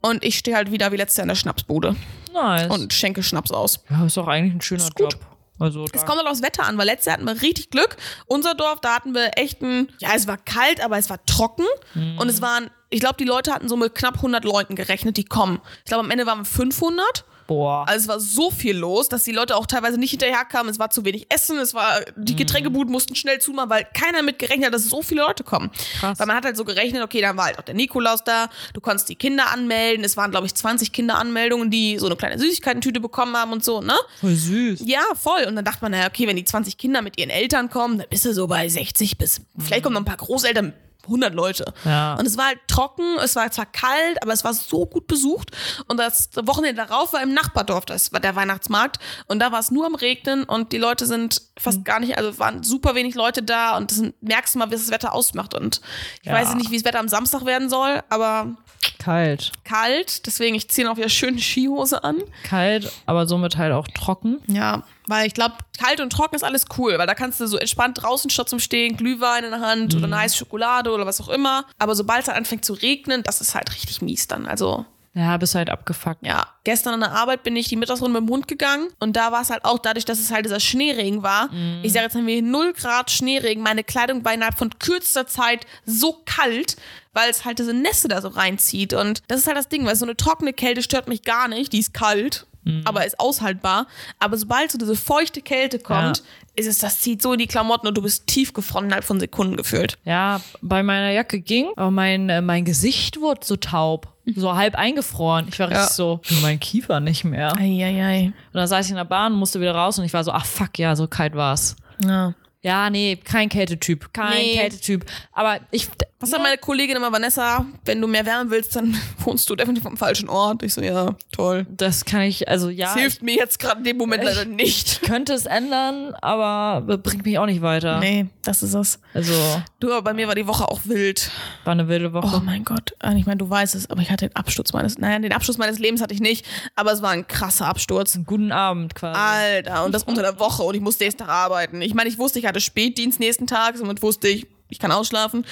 Und ich stehe halt wieder wie letztes Jahr in der Schnapsbude Nice. und schenke Schnaps aus. ja, ist doch eigentlich ein schöner gut. Job. Also, Es kommt halt aufs Wetter an, weil letztes Jahr hatten wir richtig Glück. Unser Dorf, da hatten wir echt ein, ja, es war kalt, aber es war trocken. Und es waren, ich glaube, die Leute hatten so mit knapp 100 Leuten gerechnet, die kommen. Ich glaube, am Ende waren wir 500. Boah. Also es war so viel los, dass die Leute auch teilweise nicht hinterherkamen. Es war zu wenig Essen, es war, Mhm. die Getränkebuden mussten schnell zumachen, weil keiner mit gerechnet hat, dass so viele Leute kommen. Krass. Weil man hat halt so gerechnet, okay, dann war halt auch der Nikolaus da, du konntest die Kinder anmelden. Es waren, glaube ich, 20 Kinderanmeldungen, die so eine kleine Süßigkeitentüte bekommen haben und so, ne? Voll süß. Ja, voll. Und dann dachte man, naja, okay, wenn die 20 Kinder mit ihren Eltern kommen, dann bist du so bei 60 bis, vielleicht kommen noch ein paar Großeltern, 100 Leute. Ja. Und es war halt trocken, es war zwar kalt, aber es war so gut besucht. Und das Wochenende darauf war im Nachbardorf, das war der Weihnachtsmarkt. Und da war es nur am Regnen und die Leute sind fast Mhm. gar nicht, also waren super wenig Leute da und das merkst du mal, wie es das Wetter ausmacht. Und ich Ja. weiß nicht, wie das Wetter am Samstag werden soll, aber Kalt. kalt. Deswegen, ich ziehe noch wieder schön die Skihose an. Kalt, aber somit halt auch trocken. Ja, weil ich glaube, kalt und trocken ist alles cool, weil da kannst du so entspannt draußen zum Stehen, Glühwein in der Hand oder eine heiße Schokolade oder was auch immer. Aber sobald es halt anfängt zu regnen, das ist halt richtig mies dann. Also, Ja, bist halt abgefuckt. ja. Gestern an der Arbeit bin ich die Mittagsrunde mit dem Hund gegangen und da war es halt auch dadurch, dass es halt dieser Schneeregen war. Ich sage jetzt haben wir hier 0 Grad Schneeregen. Meine Kleidung war innerhalb von kürzester Zeit so kalt, weil es halt diese Nässe da so reinzieht. Und das ist halt das Ding, weil so eine trockene Kälte stört mich gar nicht. Die ist kalt, aber ist aushaltbar. Aber sobald so diese feuchte Kälte kommt, Ja. ist es, das zieht so in die Klamotten und du bist tiefgefroren innerhalb von Sekunden gefühlt. Ja, bei meiner Jacke ging, aber mein, äh, mein Gesicht wurde so taub. So halb eingefroren. Ich war Ja. richtig so, mein Kiefer nicht mehr. Eieiei. Und dann saß ich in der Bahn, musste wieder raus und ich war so, ach fuck, ja, so kalt war's. Ja. Ja, nee, kein Kältetyp. Kein Nee. Kältetyp. Aber ich. Was sagt meine Kollegin immer, Vanessa, wenn du mehr Wärme willst, dann wohnst du definitiv am falschen Ort. Ich so, ja, toll. Das kann ich, also ja. Das hilft mir jetzt gerade in dem Moment leider nicht. Ich könnte es ändern, aber bringt mich auch nicht weiter. Nee, das ist es. Also, Du, aber bei mir war die Woche auch wild. war eine wilde Oh Woche. mein Gott. Ah, Ich meine, du weißt es, aber ich hatte den Absturz meines, naja, den Absturz meines Lebens hatte ich nicht, aber es war ein krasser Absturz. Guten Abend quasi. Alter, und das unter der Woche und ich musste nächsten Tag arbeiten. Ich meine, ich wusste, ich hatte Spätdienst nächsten Tag, somit wusste ich, ich kann ausschlafen.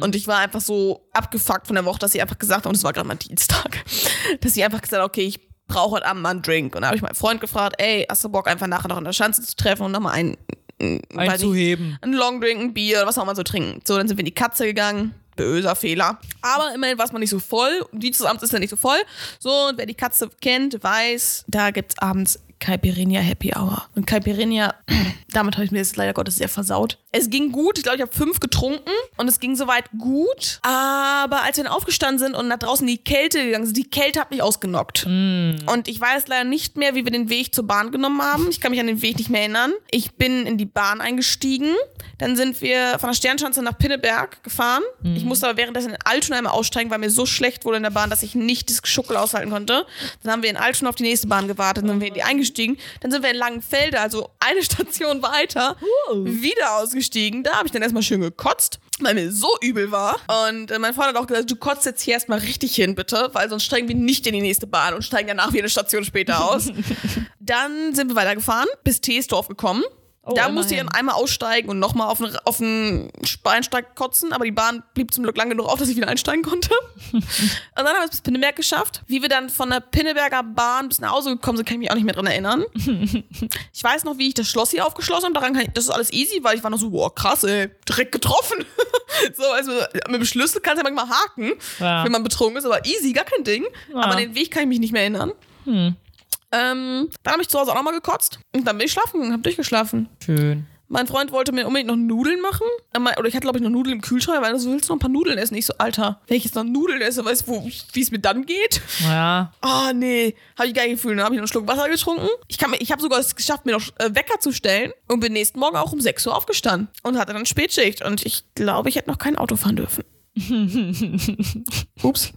Und ich war einfach so abgefuckt von der Woche, dass sie einfach gesagt haben, und es war gerade mal Dienstag, dass sie einfach gesagt haben, okay, ich brauche heute Abend mal einen Drink. Und da habe ich meinen Freund gefragt, ey, hast du Bock, einfach nachher noch in der Schanze zu treffen und nochmal einen, Einzuheben. ein Longdrink, ein Bier, was auch immer so trinken. So, dann sind wir in die Katze gegangen. Böser Fehler. Aber immerhin war es mal nicht so voll. Und die Abends ist ja nicht so voll. So, und wer die Katze kennt, weiß, da gibt's abends Caipirinha Happy Hour. Und Caipirinha, damit habe ich mir jetzt leider Gottes sehr versaut. Es ging gut. Ich glaube, ich habe fünf getrunken und es ging soweit gut. Aber als wir dann aufgestanden sind und nach draußen in die Kälte gegangen sind, die Kälte hat mich ausgenockt. Und ich weiß leider nicht mehr, wie wir den Weg zur Bahn genommen haben. Ich kann mich an den Weg nicht mehr erinnern. Ich bin in die Bahn eingestiegen. Dann sind wir von der Sternschanze nach Pinneberg gefahren. Ich musste aber währenddessen in Altona einmal aussteigen, weil mir so schlecht wurde in der Bahn, dass ich nicht das Geschuckel aushalten konnte. Dann haben wir in Altona auf die nächste Bahn gewartet. Dann sind wir in die eingestiegen. Dann sind wir in Langenfelde, also eine Station weiter, wieder ausgestiegen. Da habe ich dann erstmal schön gekotzt, weil mir so übel war. Und äh, mein Freund hat auch gesagt, du kotzt jetzt hier erstmal richtig hin, bitte, weil sonst steigen wir nicht in die nächste Bahn und steigen danach wieder eine Station später aus. dann sind wir weitergefahren, bis Teesdorf gekommen. Oh, da musste ich dann einmal aussteigen und nochmal auf den, auf den Bahnsteig kotzen, aber die Bahn blieb zum Glück lang genug auf, dass ich wieder einsteigen konnte. und dann haben wir es bis Pinneberg geschafft. Wie wir dann von der Pinneberger Bahn bis nach Hause gekommen sind, kann ich mich auch nicht mehr dran erinnern. ich weiß noch, wie ich das Schloss hier aufgeschlossen habe. Daran kann ich, das ist alles easy, weil ich war noch so, boah, krass, ey, direkt getroffen. so, also mit dem Schlüssel kannst du ja manchmal haken, Ja. wenn man betrunken ist, aber easy, gar kein Ding. Ja. Aber den Weg kann ich mich nicht mehr erinnern. Ähm, dann habe ich zu Hause auch nochmal gekotzt und dann bin ich schlafen gegangen, habe durchgeschlafen. Schön. Mein Freund wollte mir unbedingt noch Nudeln machen. Meint- Oder ich hatte, glaube ich, noch Nudeln im Kühlschrank, weil er so, willst du noch ein paar Nudeln essen? Ich so, Alter, wenn ich jetzt noch Nudeln esse, weißt du, wie es mir dann geht? Ja. Ah, nee, habe ich gar nicht gefühlt. Dann habe ich noch einen Schluck Wasser getrunken. Ich, kann ich habe sogar es geschafft, mir noch äh, Wecker zu stellen und bin nächsten Morgen auch um 6 Uhr aufgestanden und hatte dann Spätschicht. Und ich glaube, ich hätte noch kein Auto fahren dürfen. Ups.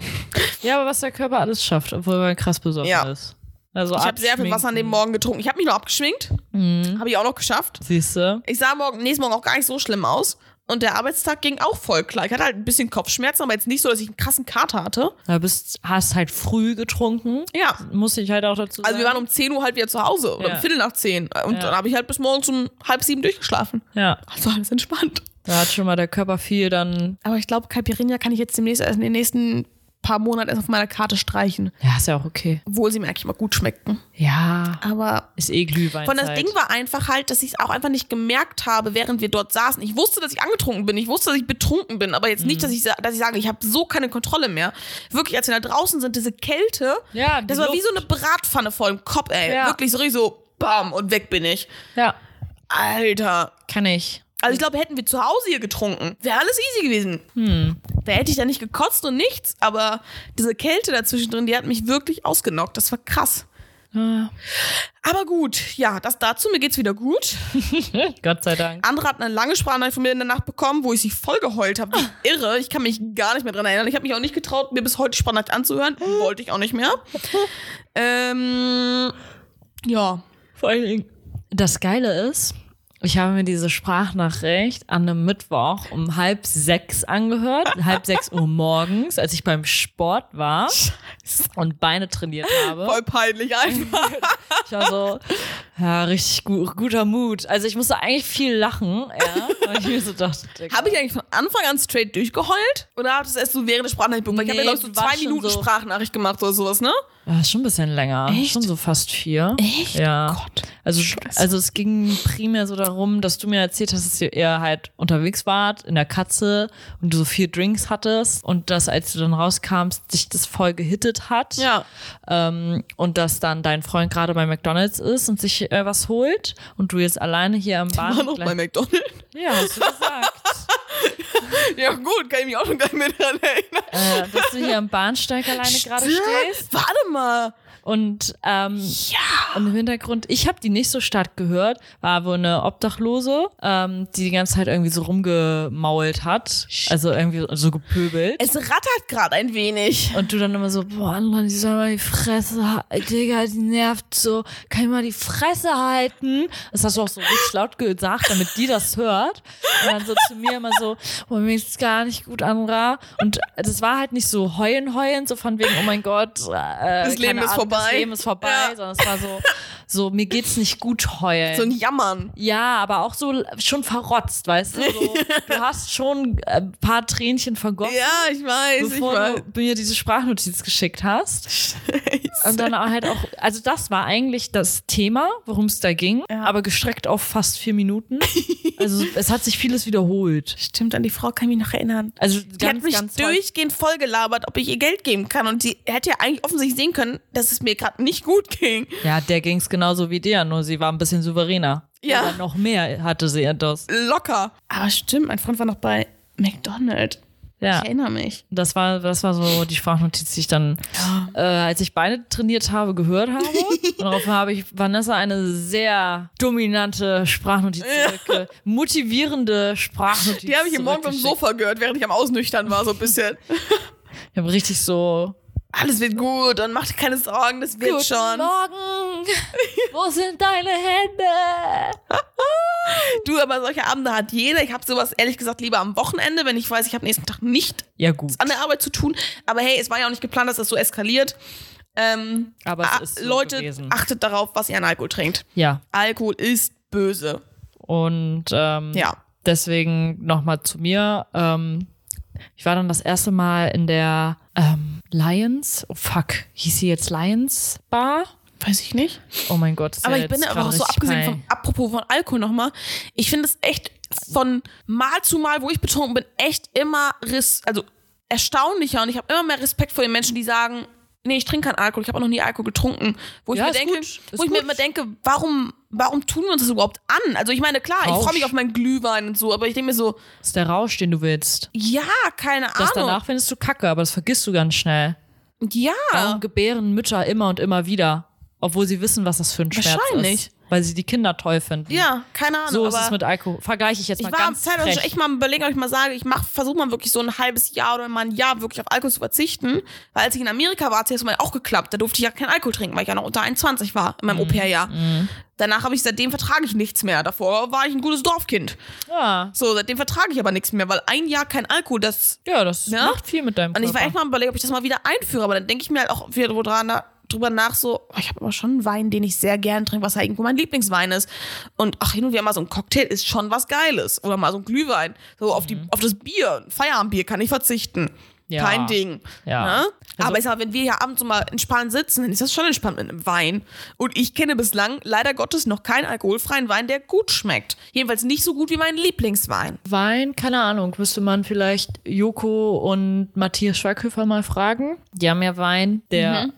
Ja, aber was der Körper alles schafft, obwohl man krass besoffen Ja. ist. Also Ich habe sehr viel Wasser an dem Morgen getrunken. Ich habe mich noch abgeschminkt. Habe ich auch noch geschafft. Siehst du? Ich sah morgen, nächsten Morgen auch gar nicht so schlimm aus. Und der Arbeitstag ging auch voll klar. Ich hatte halt ein bisschen Kopfschmerzen, aber jetzt nicht so, dass ich einen krassen Kater hatte. Du bist, hast halt früh getrunken. Ja. Muss ich halt auch dazu sagen. Also wir waren um 10 Uhr halt wieder zu Hause oder Ja. um Viertel nach 10. Und Ja. dann habe ich halt bis morgens um halb sieben durchgeschlafen. ja, Also alles entspannt. da hat schon mal der Körper viel dann. Aber ich glaube, Caipirinha kann ich jetzt demnächst erst in den nächsten paar Monaten erst auf meiner Karte streichen. Ja, ist ja auch okay. Obwohl sie mir eigentlich mal gut schmeckten. Ja, Aber ist eh Glühwein. von das Ding war einfach halt, dass ich es auch einfach nicht gemerkt habe, während wir dort saßen. Ich wusste, dass ich angetrunken bin. Ich wusste, dass ich betrunken bin. Aber jetzt Mhm. nicht, dass ich, dass ich sage, ich habe so keine Kontrolle mehr. Wirklich, als wir da draußen sind, diese Kälte. Ja, die Das war wie Luft. so eine Bratpfanne vor dem Kopf, ey. Ja. Wirklich so richtig so, bam, und weg bin ich. Ja, Alter. kann ich. Also ich glaube, hätten wir zu Hause hier getrunken, wäre alles easy gewesen. Hm. Da hätte ich da nicht gekotzt und nichts, aber diese Kälte dazwischen drin, die hat mich wirklich ausgenockt. Das war krass. Ah, Aber gut, ja, das dazu. Mir geht's wieder gut. Gott sei Dank. Andere hatten eine lange Sprachnachricht von mir in der Nacht bekommen, wo ich sie voll geheult habe. Wie irre. Ich kann mich gar nicht mehr dran erinnern. Ich habe mich auch nicht getraut, mir bis heute die Sprachnachricht anzuhören. Wollte ich auch nicht mehr. Ähm, ja. Vor allen Dingen. Das Geile ist, ich habe mir diese Sprachnachricht an einem Mittwoch um halb sechs angehört, halb sechs Uhr morgens, als ich beim Sport war und Beine trainiert habe. Voll peinlich einfach. Ich war so, ja, richtig gu guter Mut. Also ich musste eigentlich viel lachen, ja. Aber ich mir so dachte. Habe ich eigentlich von Anfang an straight durchgeheult? Oder hat es erst so während der Sprachnachricht bekommen? Weil ich habe Nee, mir, glaube ich, so zwei Minuten so. Sprachnachricht gemacht oder sowas, ne? Ja, schon ein bisschen länger. Echt? Schon so fast vier. Echt? Ja. Gott. Also, also es ging primär so darum, dass du mir erzählt hast, dass ihr halt unterwegs wart in der Katze und du so vier Drinks hattest und dass, als du dann rauskamst, dich das voll gehittet hat. Ja. Ähm, und dass dann dein Freund gerade bei McDonalds ist und sich äh, was holt und du jetzt alleine hier am War Bahnhof. noch bei McDonald's. ja, hast du gesagt. Ja, gut, kann ich mich auch schon gar nicht mehr dran erinnern. äh, dass du hier am Bahnsteig alleine gerade stehst. Warte mal. Und, ähm, Ja. und im Hintergrund, ich habe die nicht so stark gehört, war wohl eine Obdachlose, ähm, die die ganze Zeit irgendwie so rumgemault hat. Also irgendwie so gepöbelt. Es rattert gerade ein wenig. Und du dann immer so, boah, Anna, die soll mal die Fresse halten. Digga, die nervt so. Kann ich mal die Fresse halten? Das hast du auch so richtig laut gesagt, damit die das hört. Und dann so zu mir immer so, boah, mir geht's gar nicht gut, Andra. Und das war halt nicht so heulen, heulen, so von wegen, oh mein Gott. Äh, Das Leben ist Ahnung, vorbei. Das Leben ist vorbei, Ja. sondern es war so, so, mir geht's nicht gut heulen. So ein Jammern. Ja, aber auch so schon verrotzt, weißt du? So, du hast schon ein paar Tränchen vergossen, Ja, ich weiß, bevor ich weiß. du mir diese Sprachnotiz geschickt hast. Und dann halt auch, also das war eigentlich das Thema, worum es da ging, Ja. aber gestreckt auf fast vier Minuten. Also es hat sich vieles wiederholt. Stimmt, an die Frau kann ich mich noch erinnern. Also Die ganz, hat mich ganz durchgehend vollgelabert, ob ich ihr Geld geben kann. Und sie hätte ja eigentlich offensichtlich sehen können, dass es mir gerade nicht gut ging. Ja, der ging's genauso wie dir, nur sie war ein bisschen souveräner. Ja. Oder noch mehr hatte sie das. Locker. Aber stimmt, mein Freund war noch bei McDonald's. Ja. Ich erinnere mich. Das war, das war so die Sprachnotiz, die ich dann, äh, als ich Beine trainiert habe, gehört habe. Und daraufhin habe ich Vanessa eine sehr dominante Sprachnotiz zurück, motivierende Sprachnotiz. Die habe ich hier morgens am zurückgeschickt. Sofa gehört, während ich am Ausnüchtern war, so ein bisschen. Ich habe richtig so. Alles wird gut und mach dir keine Sorgen, das wird Guten schon. Morgen! Wo sind deine Hände? Du, aber solche Abende hat jeder. Ich habe sowas ehrlich gesagt lieber am Wochenende, wenn ich weiß, ich habe nächsten Tag nicht Ja, gut. an der Arbeit zu tun. Aber hey, es war ja auch nicht geplant, dass das so eskaliert. Ähm, Aber so Leute, gewesen. achtet darauf, was ihr an Alkohol trinkt. Ja. Alkohol ist böse. Und ähm, Ja. deswegen nochmal zu mir. Ähm, ich war dann das erste Mal in der ähm, Lions. Oh fuck, hieß sie jetzt Lions Bar? Weiß ich nicht. Oh mein Gott. Aber ja ich bin aber auch so abgesehen von, apropos von Alkohol nochmal, ich finde es echt von Mal zu Mal, wo ich betrunken bin, echt immer Riss, also erstaunlicher und ich habe immer mehr Respekt vor den Menschen, die sagen, nee, ich trinke keinen Alkohol, ich habe auch noch nie Alkohol getrunken. Wo ich Ja, mir ist denke, gut, ist wo ich mir gut. immer denke, warum, warum tun wir uns das überhaupt an? Also ich meine, klar, ich Rausch. freue mich auf meinen Glühwein und so, aber ich denke mir so, Das ist der Rausch, den du willst. ja, keine Das Ahnung. danach findest du kacke, aber das vergisst du ganz schnell. ja. Warum gebären Mütter immer und immer wieder? Obwohl sie wissen, was das für ein Schmerz Wahrscheinlich. Weil sie die Kinder toll finden. Ja, keine Ahnung. So ist es mit Alkohol. Vergleiche ich jetzt mal Ich war am ganz Zeit frech. echt mal am überlegen, ob ich mal sage, ich mach, versuche mal wirklich so ein halbes Jahr oder mal ein Jahr wirklich auf Alkohol zu verzichten. Weil als ich in Amerika war, hat es mal auch geklappt. Da durfte ich ja keinen Alkohol trinken, weil ich ja noch unter 21 war in meinem Mhm. Au-pair-Jahr. Danach habe ich, seitdem vertrage ich nichts mehr. Davor war ich ein gutes Dorfkind. ja. So, seitdem vertrage ich aber nichts mehr, weil ein Jahr kein Alkohol, das. ja, das Ja? macht viel mit deinem Und Körper. ich war echt mal am überlegen, ob ich das mal wieder einführe, aber dann denke ich mir halt auch wieder dran- drüber nach, so, oh, ich habe aber schon einen Wein, den ich sehr gern trinke, was halt irgendwo mein Lieblingswein ist. Und ach, hin und wieder mal so ein Cocktail ist schon was Geiles. Oder mal so ein Glühwein. So auf, die, Mhm. auf das Bier, ein Feierabendbier kann ich verzichten. Ja. kein Ding. Ja. Ne? Also- Aber ich sag, wenn wir hier abends so mal entspannt sitzen, dann ist das schon entspannt mit einem Wein. Und ich kenne bislang leider Gottes noch keinen alkoholfreien Wein, der gut schmeckt. Jedenfalls nicht so gut wie mein Lieblingswein. Wein, keine Ahnung, müsste man vielleicht Joko und Matthias Schweighöfer mal fragen. Die haben ja Wein, der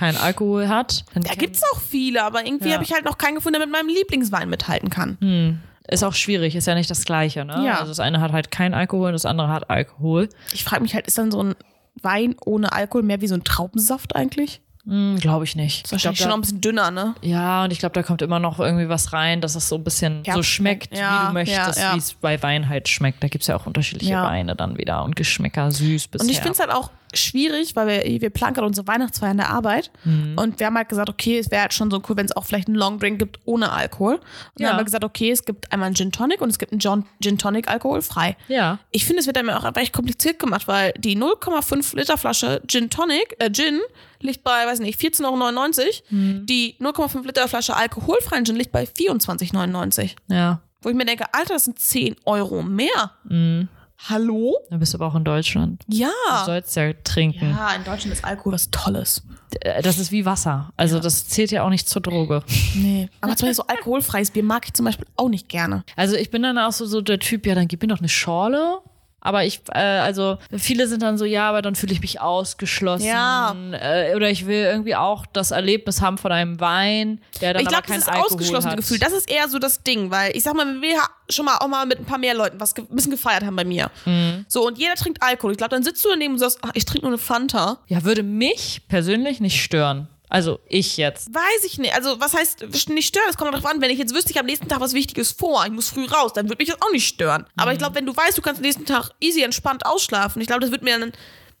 keinen Alkohol hat. Da gibt's auch viele, aber irgendwie Ja. habe ich halt noch keinen gefunden, der mit meinem Lieblingswein mithalten kann. Ist auch schwierig, ist ja nicht das Gleiche, ne? Ja. Also das eine hat halt kein Alkohol, das andere hat Alkohol. Ich frage mich halt, ist dann so ein Wein ohne Alkohol mehr wie so ein Traubensaft eigentlich? Hm, Glaube ich nicht. Ist wahrscheinlich ich glaub, schon noch ein bisschen dünner, ne? ja, und ich glaube, da kommt immer noch irgendwie was rein, dass es so ein bisschen Ja. so schmeckt, Ja, wie du möchtest, ja, wie es bei Wein halt schmeckt. Da gibt's ja auch unterschiedliche. Weine dann wieder und Geschmäcker, süß bis Und ich finde es halt auch schwierig, weil wir, wir planen gerade unsere Weihnachtsfeier in der Arbeit. Mhm. Und wir haben halt gesagt, okay, es wäre halt schon so cool, wenn es auch vielleicht einen Long Drink gibt ohne Alkohol. Und dann Ja. haben wir gesagt, okay, es gibt einmal einen Gin Tonic und es gibt einen John, Gin Tonic alkoholfrei. Ja. Ich finde, es wird einem auch einfach echt kompliziert gemacht, weil die 0,5 Liter Flasche Gin Tonic, äh, Gin, liegt bei, weiß nicht, 14,99 Euro. Mhm. Die 0,5 Liter Flasche alkoholfreien Gin liegt bei 24,99 Ja. Wo ich mir denke, Alter, das sind 10 Euro mehr. Mhm. Hallo? Da bist du aber auch in Deutschland. Ja. Du sollst ja trinken. Ja, in Deutschland ist Alkohol was Tolles. Äh, Das ist wie Wasser. Also das zählt ja auch nicht zur Droge. Nee. Aber zum Beispiel so alkoholfreies Bier mag ich zum Beispiel auch nicht gerne. Also ich bin dann auch so, so der Typ, ja, dann gib mir doch eine Schorle. Aber ich, äh, also viele sind dann so, ja, aber dann fühle ich mich ausgeschlossen. Ja. Äh, oder ich will irgendwie auch das Erlebnis haben von einem Wein, der dann ich aber glaube, kein Alkohol ausgeschlossene hat. Gefühl, das ist eher so das Ding, weil ich sag mal, wenn wir schon mal auch mal mit ein paar mehr Leuten was ge ein bisschen gefeiert haben bei mir. Mhm. So, und jeder trinkt Alkohol. Ich glaube, dann sitzt du daneben und sagst, ach, ich trinke nur eine Fanta. ja, würde mich persönlich nicht stören. Also ich jetzt. Weiß ich nicht. Also, was heißt nicht stören? Es kommt darauf an, wenn ich jetzt wüsste, ich habe am nächsten Tag was Wichtiges vor, ich muss früh raus, dann würde mich das auch nicht stören. Aber ich Mhm. glaube, wenn du weißt, du kannst am nächsten Tag easy entspannt ausschlafen, ich glaube, das wird mir dann,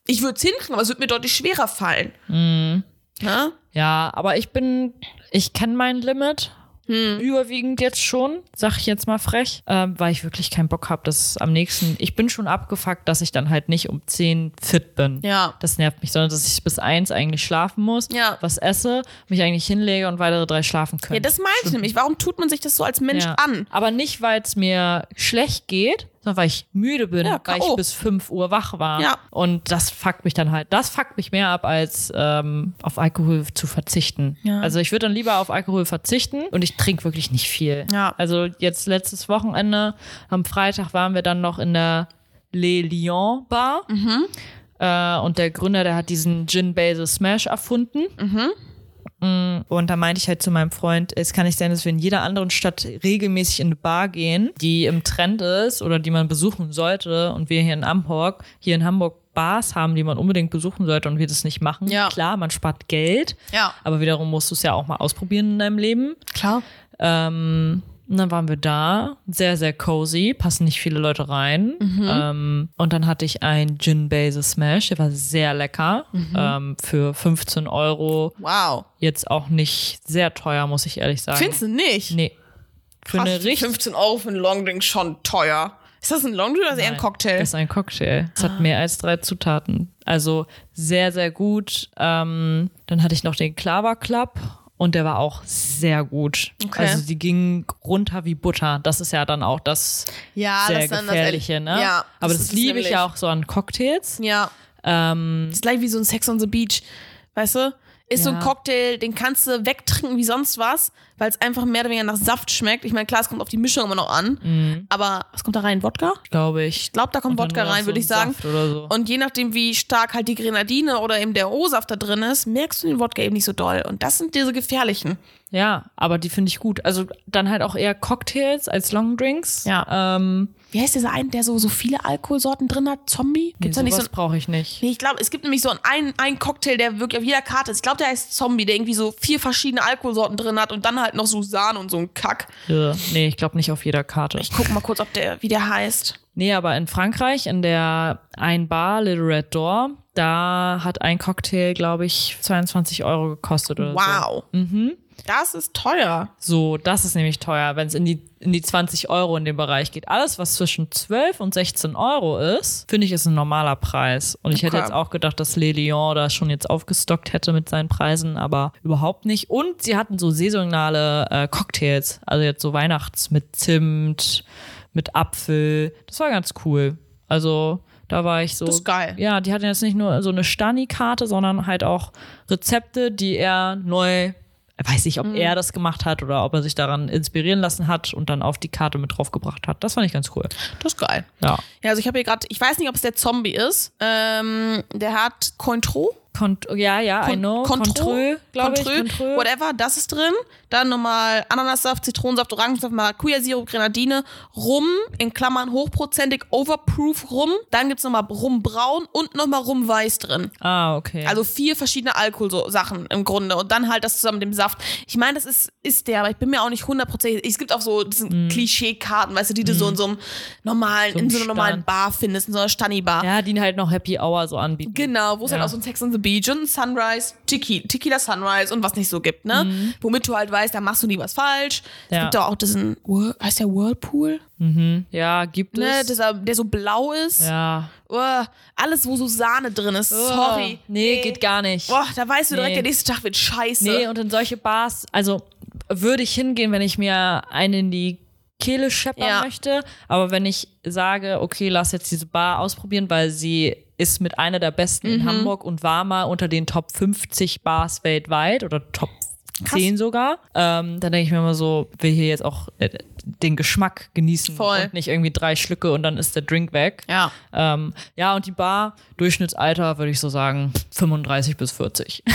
ich würde es hinkriegen, aber es wird mir deutlich schwerer fallen. Mhm. Na? Ja, aber ich bin, ich kenne mein Limit. Hm. Überwiegend jetzt schon, sag ich jetzt mal frech, ähm, weil ich wirklich keinen Bock habe, dass am nächsten, ich bin schon abgefuckt, dass ich dann halt nicht um 10 fit bin. Ja. Das nervt mich, sondern dass ich bis eins eigentlich schlafen muss, Ja. was esse, mich eigentlich hinlege und weitere drei schlafen können. Ja, das meine ich nämlich. Warum tut man sich das so als Mensch Ja. an? Aber nicht, weil es mir schlecht geht, sondern weil ich müde bin, Ja, weil ich bis 5 Uhr wach war. Ja. Und das fuckt mich dann halt. Das fuckt mich mehr ab, als ähm, auf Alkohol zu verzichten. Ja. Also ich würde dann lieber auf Alkohol verzichten und ich trinke wirklich nicht viel. Ja. Also jetzt letztes Wochenende, am Freitag waren wir dann noch in der Le Lion Bar. Mhm. Äh, und der Gründer, der hat diesen Gin Basil Smash erfunden. Mhm. Mm, Und da meinte ich halt zu meinem Freund, es kann nicht sein, dass wir in jeder anderen Stadt regelmäßig in eine Bar gehen, die im Trend ist oder die man besuchen sollte und wir hier in Hamburg, hier in Hamburg Bars haben, die man unbedingt besuchen sollte und wir das nicht machen. Ja. Klar, man spart Geld, Ja. aber wiederum musst du es ja auch mal ausprobieren in deinem Leben. Klar. Ähm, und dann waren wir da, sehr, sehr cozy, passen nicht viele Leute rein. Ähm, und dann hatte ich einen Gin Basil Smash, der war sehr lecker, ähm, für 15 Euro. Wow. Jetzt auch nicht sehr teuer, muss ich ehrlich sagen. Findest du nicht? Nee. Für Krass, eine richtig 15 Euro für einen Longdrink schon teuer. Ist das ein Longdrink oder ist eher ein Cocktail? Das ist ein Cocktail. Es Ah. hat mehr als drei Zutaten. Also sehr, sehr gut. Ähm, dann hatte ich noch den Clava Club und der war auch sehr gut. Okay. Also die ging runter wie Butter. Das ist ja dann auch das ja, sehr das dann das- gefährliche, ne? Ja, Aber das das, liebe ich ja auch so an Cocktails. Ja. Ähm, Das ist gleich wie so ein Sex on the Beach. Weißt du? Ist so ein Ja. Cocktail, den kannst du wegtrinken wie sonst was, weil es einfach mehr oder weniger nach Saft schmeckt. Ich meine, klar, es kommt auf die Mischung immer noch an. Aber was kommt da rein? Wodka? glaube ich. Ich glaube, da kommt Wodka rein, so würde ich sagen. Saft oder so. Und je nachdem, wie stark halt die Grenadine oder eben der O-Saft da drin ist, merkst du den Wodka eben nicht so doll. Und das sind diese gefährlichen. Ja, aber die finde ich gut. Also dann halt auch eher Cocktails als Longdrinks. Ja. Ähm, Wie heißt dieser ein, der so, so viele Alkoholsorten drin hat? Zombie? nee, Gibt's da nicht so brauche ich nicht. Nee, ich glaube, es gibt nämlich so einen, einen Cocktail, der wirklich auf jeder Karte ist. Ich glaube, der heißt Zombie, der irgendwie so vier verschiedene Alkoholsorten drin hat und dann halt noch so Sahne und so ein Kack. Ja. Nee, ich glaube nicht auf jeder Karte. Ich guck mal kurz, ob der, wie der heißt. Nee, aber in Frankreich, in der ein Bar, Little Red Door, da hat ein Cocktail, glaube ich, 22 Euro gekostet oder so. Wow. Mhm. Das ist teuer. So, das ist nämlich teuer, wenn es in die, in die 20 Euro in dem Bereich geht. Alles, was zwischen 12 und 16 Euro ist, finde ich, ist ein normaler Preis. Und ich hätte jetzt auch gedacht, dass Le Lion da schon jetzt aufgestockt hätte mit seinen Preisen, aber überhaupt nicht. Und sie hatten so saisonale äh, Cocktails, also jetzt so Weihnachts mit Zimt, mit Apfel. Das war ganz cool. Also Da war ich so. Das ist geil. Ja, die hatten jetzt nicht nur so eine Stani-Karte, sondern halt auch Rezepte, die er neu, weiß nicht, ob Mhm. er das gemacht hat oder ob er sich daran inspirieren lassen hat und dann auf die Karte mit draufgebracht hat. Das fand ich ganz cool. Das ist geil. Ja. Ja, also ich habe hier gerade, ich weiß nicht, ob es der Zombie ist. Ähm, der hat Cointreau. Kont ja, ja, I know. Control, glaube ich. Control, whatever, das ist drin. Dann nochmal Ananassaft, Zitronensaft, Orangensaft, Maracuja-Sirup, Grenadine, Rum, in Klammern hochprozentig, Overproof Rum. Dann gibt's nochmal Rum Braun und nochmal Rum Weiß drin. Ah, okay. Also vier verschiedene Alkoholsachen im Grunde. Und dann halt das zusammen mit dem Saft. Ich meine, das ist, ist der, aber ich bin mir auch nicht hundertprozentig. Es gibt auch so diesen Klischee-Karten, weißt du, die du so in so einem normalen, Mm. So in so einer normalen Stand. Bar findest, in so einer Stani-Bar. ja, die halt noch Happy Hour so anbieten. Genau, wo es Ja. halt auch so ein Sex on the Beach und Sunrise, Tequila, Tequila Sunrise und was nicht so gibt, ne? Womit du halt weißt, da machst du nie was falsch. Es Mhm. Ja. gibt doch auch diesen, heißt der Whirlpool? Ja, gibt Ne? es. Dieser, der so blau ist. ja. Oh, alles, wo so Sahne drin ist. Sorry. Oh, Nee, geht gar nicht. Boah, da weißt du direkt, Nee. der nächste Tag wird scheiße. Nee, und in solche Bars, also würde ich hingehen, wenn ich mir einen in die Kehle scheppern Ja. möchte. Aber wenn ich sage, okay, lass jetzt diese Bar ausprobieren, weil sie ist mit einer der besten Mhm. in Hamburg und war mal unter den Top 50 Bars weltweit oder Top 10 sogar, ähm, dann denke ich mir immer so, will hier jetzt auch äh, den Geschmack genießen Voll. und nicht irgendwie drei Schlücke und dann ist der Drink weg. Ja. Ähm, ja, und die Bar, Durchschnittsalter, würde ich so sagen, 35 bis 40.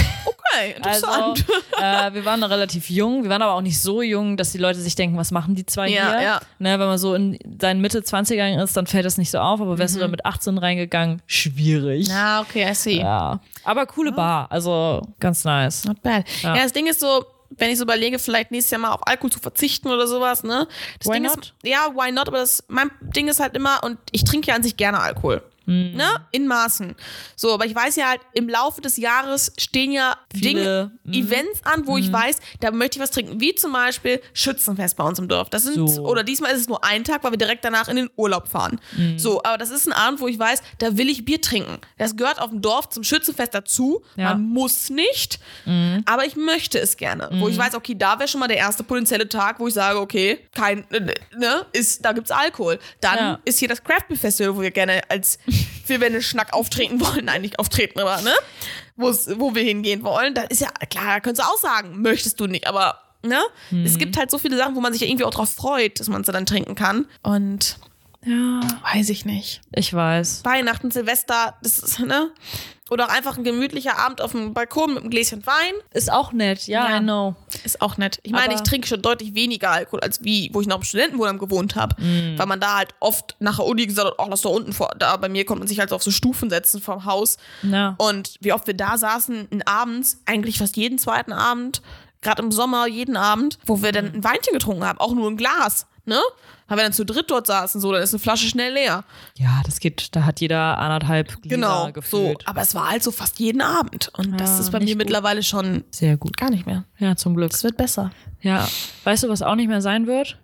Okay, Also, interessant. äh, wir waren noch relativ jung, wir waren aber auch nicht so jung, dass die Leute sich denken, was machen die zwei Ja, hier? ja. Ne, wenn man so in seinen Mitte 20ern ist, dann fällt das nicht so auf, aber wärst du da mit 18 reingegangen, schwierig. Mhm. ja, okay, I see. Ja. Aber coole Bar, also ganz nice. Not bad. Ja. Ja. das Ding ist so, wenn ich so überlege, vielleicht nächstes Jahr mal auf Alkohol zu verzichten oder sowas, ne? Das Why Ding not? ist, ja, why not? Aber das, mein Ding ist halt immer, und ich trinke ja an sich gerne Alkohol. Hm. Ne? In Maßen. So, aber ich weiß ja halt, im Laufe des Jahres stehen ja Viele, Dinge, Events an, wo ich weiß, da möchte ich was trinken. Wie zum Beispiel Schützenfest bei uns im Dorf. Das sind, So. oder diesmal ist es nur ein Tag, weil wir direkt danach in den Urlaub fahren. So, aber das ist ein Abend, wo ich weiß, da will ich Bier trinken. Das gehört auf dem Dorf zum Schützenfest dazu. Ja. Man muss nicht, aber ich möchte es gerne. Wo ich weiß, okay, da wäre schon mal der erste potenzielle Tag, wo ich sage, okay, kein, äh, ne, ist, da gibt's Alkohol. Dann Ja. ist hier das Craft Beer Festival, wo wir gerne als wir wenn Schnack auftreten wollen, nein, nicht auftreten, aber ne, wo's, wo wir hingehen wollen, da ist ja klar, da könntest du auch sagen, möchtest du nicht, aber ne, es gibt halt so viele Sachen, wo man sich ja irgendwie auch drauf freut, dass man es dann trinken kann. Und Ja, weiß ich nicht. ich weiß. Weihnachten, Silvester, das ist, ne? Oder auch einfach ein gemütlicher Abend auf dem Balkon mit einem Gläschen Wein. Ist auch nett, ja, Ja. I know. Ist auch nett. Ich meine, Aber- ich trinke schon deutlich weniger Alkohol, als wie, wo ich noch im Studentenwohnheim gewohnt habe. Mm. Weil man da halt oft nach der Uni gesagt hat, ach, lass da unten vor, da bei mir konnte man sich halt so auf so Stufen setzen vom Haus. Ja. Und wie oft wir da saßen, abends, eigentlich fast jeden zweiten Abend, gerade im Sommer, jeden Abend, wo wir Mm. dann ein Weinchen getrunken haben, auch nur ein Glas, ne? Weil wir dann zu dritt dort saßen, so, dann ist eine Flasche schnell leer. Ja, das geht, da hat jeder anderthalb Gläser Genau, so. gefüllt. Aber es war halt so fast jeden Abend. Und das Ja, ist bei mir gut. mittlerweile schon Sehr gut. gar nicht mehr. Ja, zum Glück. Es wird besser. Ja. Weißt du, was auch nicht mehr sein wird?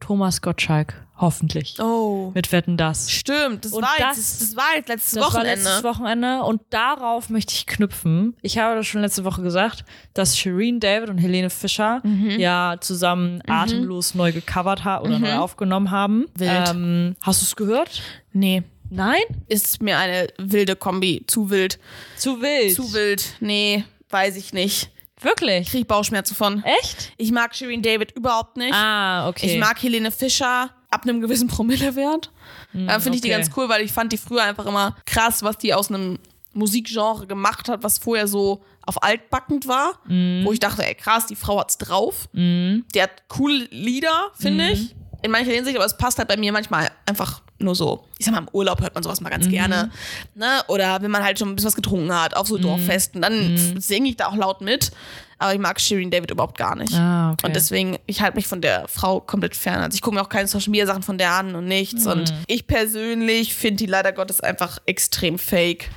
Thomas Gottschalk. Hoffentlich. Oh. Mit Wetten das. Stimmt, das, Und war, das- jetzt, das war jetzt letztes Das war Wochenende. letztes Wochenende und darauf möchte ich knüpfen. Ich habe das schon letzte Woche gesagt, dass Shireen David und Helene Fischer Mhm. ja zusammen Atemlos neu gecovert haben oder neu aufgenommen haben. Mhm. Wild. Ähm, hast du es gehört? nee, Nein? ist mir eine wilde Kombi. Zu wild. Zu wild. Zu wild. Nee, weiß ich nicht. Wirklich? Krieg Bauchschmerzen von. Echt? Ich mag Shirin David überhaupt nicht. Ah, okay. Ich mag Helene Fischer ab einem gewissen Promillewert. Da finde ich die okay. ganz cool, weil ich fand die früher einfach immer krass, was die aus einem Musikgenre gemacht hat, was vorher so auf altbackend war. Wo ich dachte, ey krass, die Frau hat's drauf. Die hat coole Lieder, finde ich. In mancher Hinsicht, aber es passt halt bei mir manchmal einfach nur so. Ich sag mal, im Urlaub hört man sowas mal ganz gerne. Ne? Oder wenn man halt schon ein bisschen was getrunken hat, auf so Dorffesten, dann singe ich da auch laut mit. Aber ich mag Shirin David überhaupt gar nicht. Ah, okay. Und deswegen, ich halte mich von der Frau komplett fern. Also ich gucke mir auch keine Social Media Sachen von der an und nichts. Und Mhm. ich persönlich finde die leider Gottes einfach extrem fake.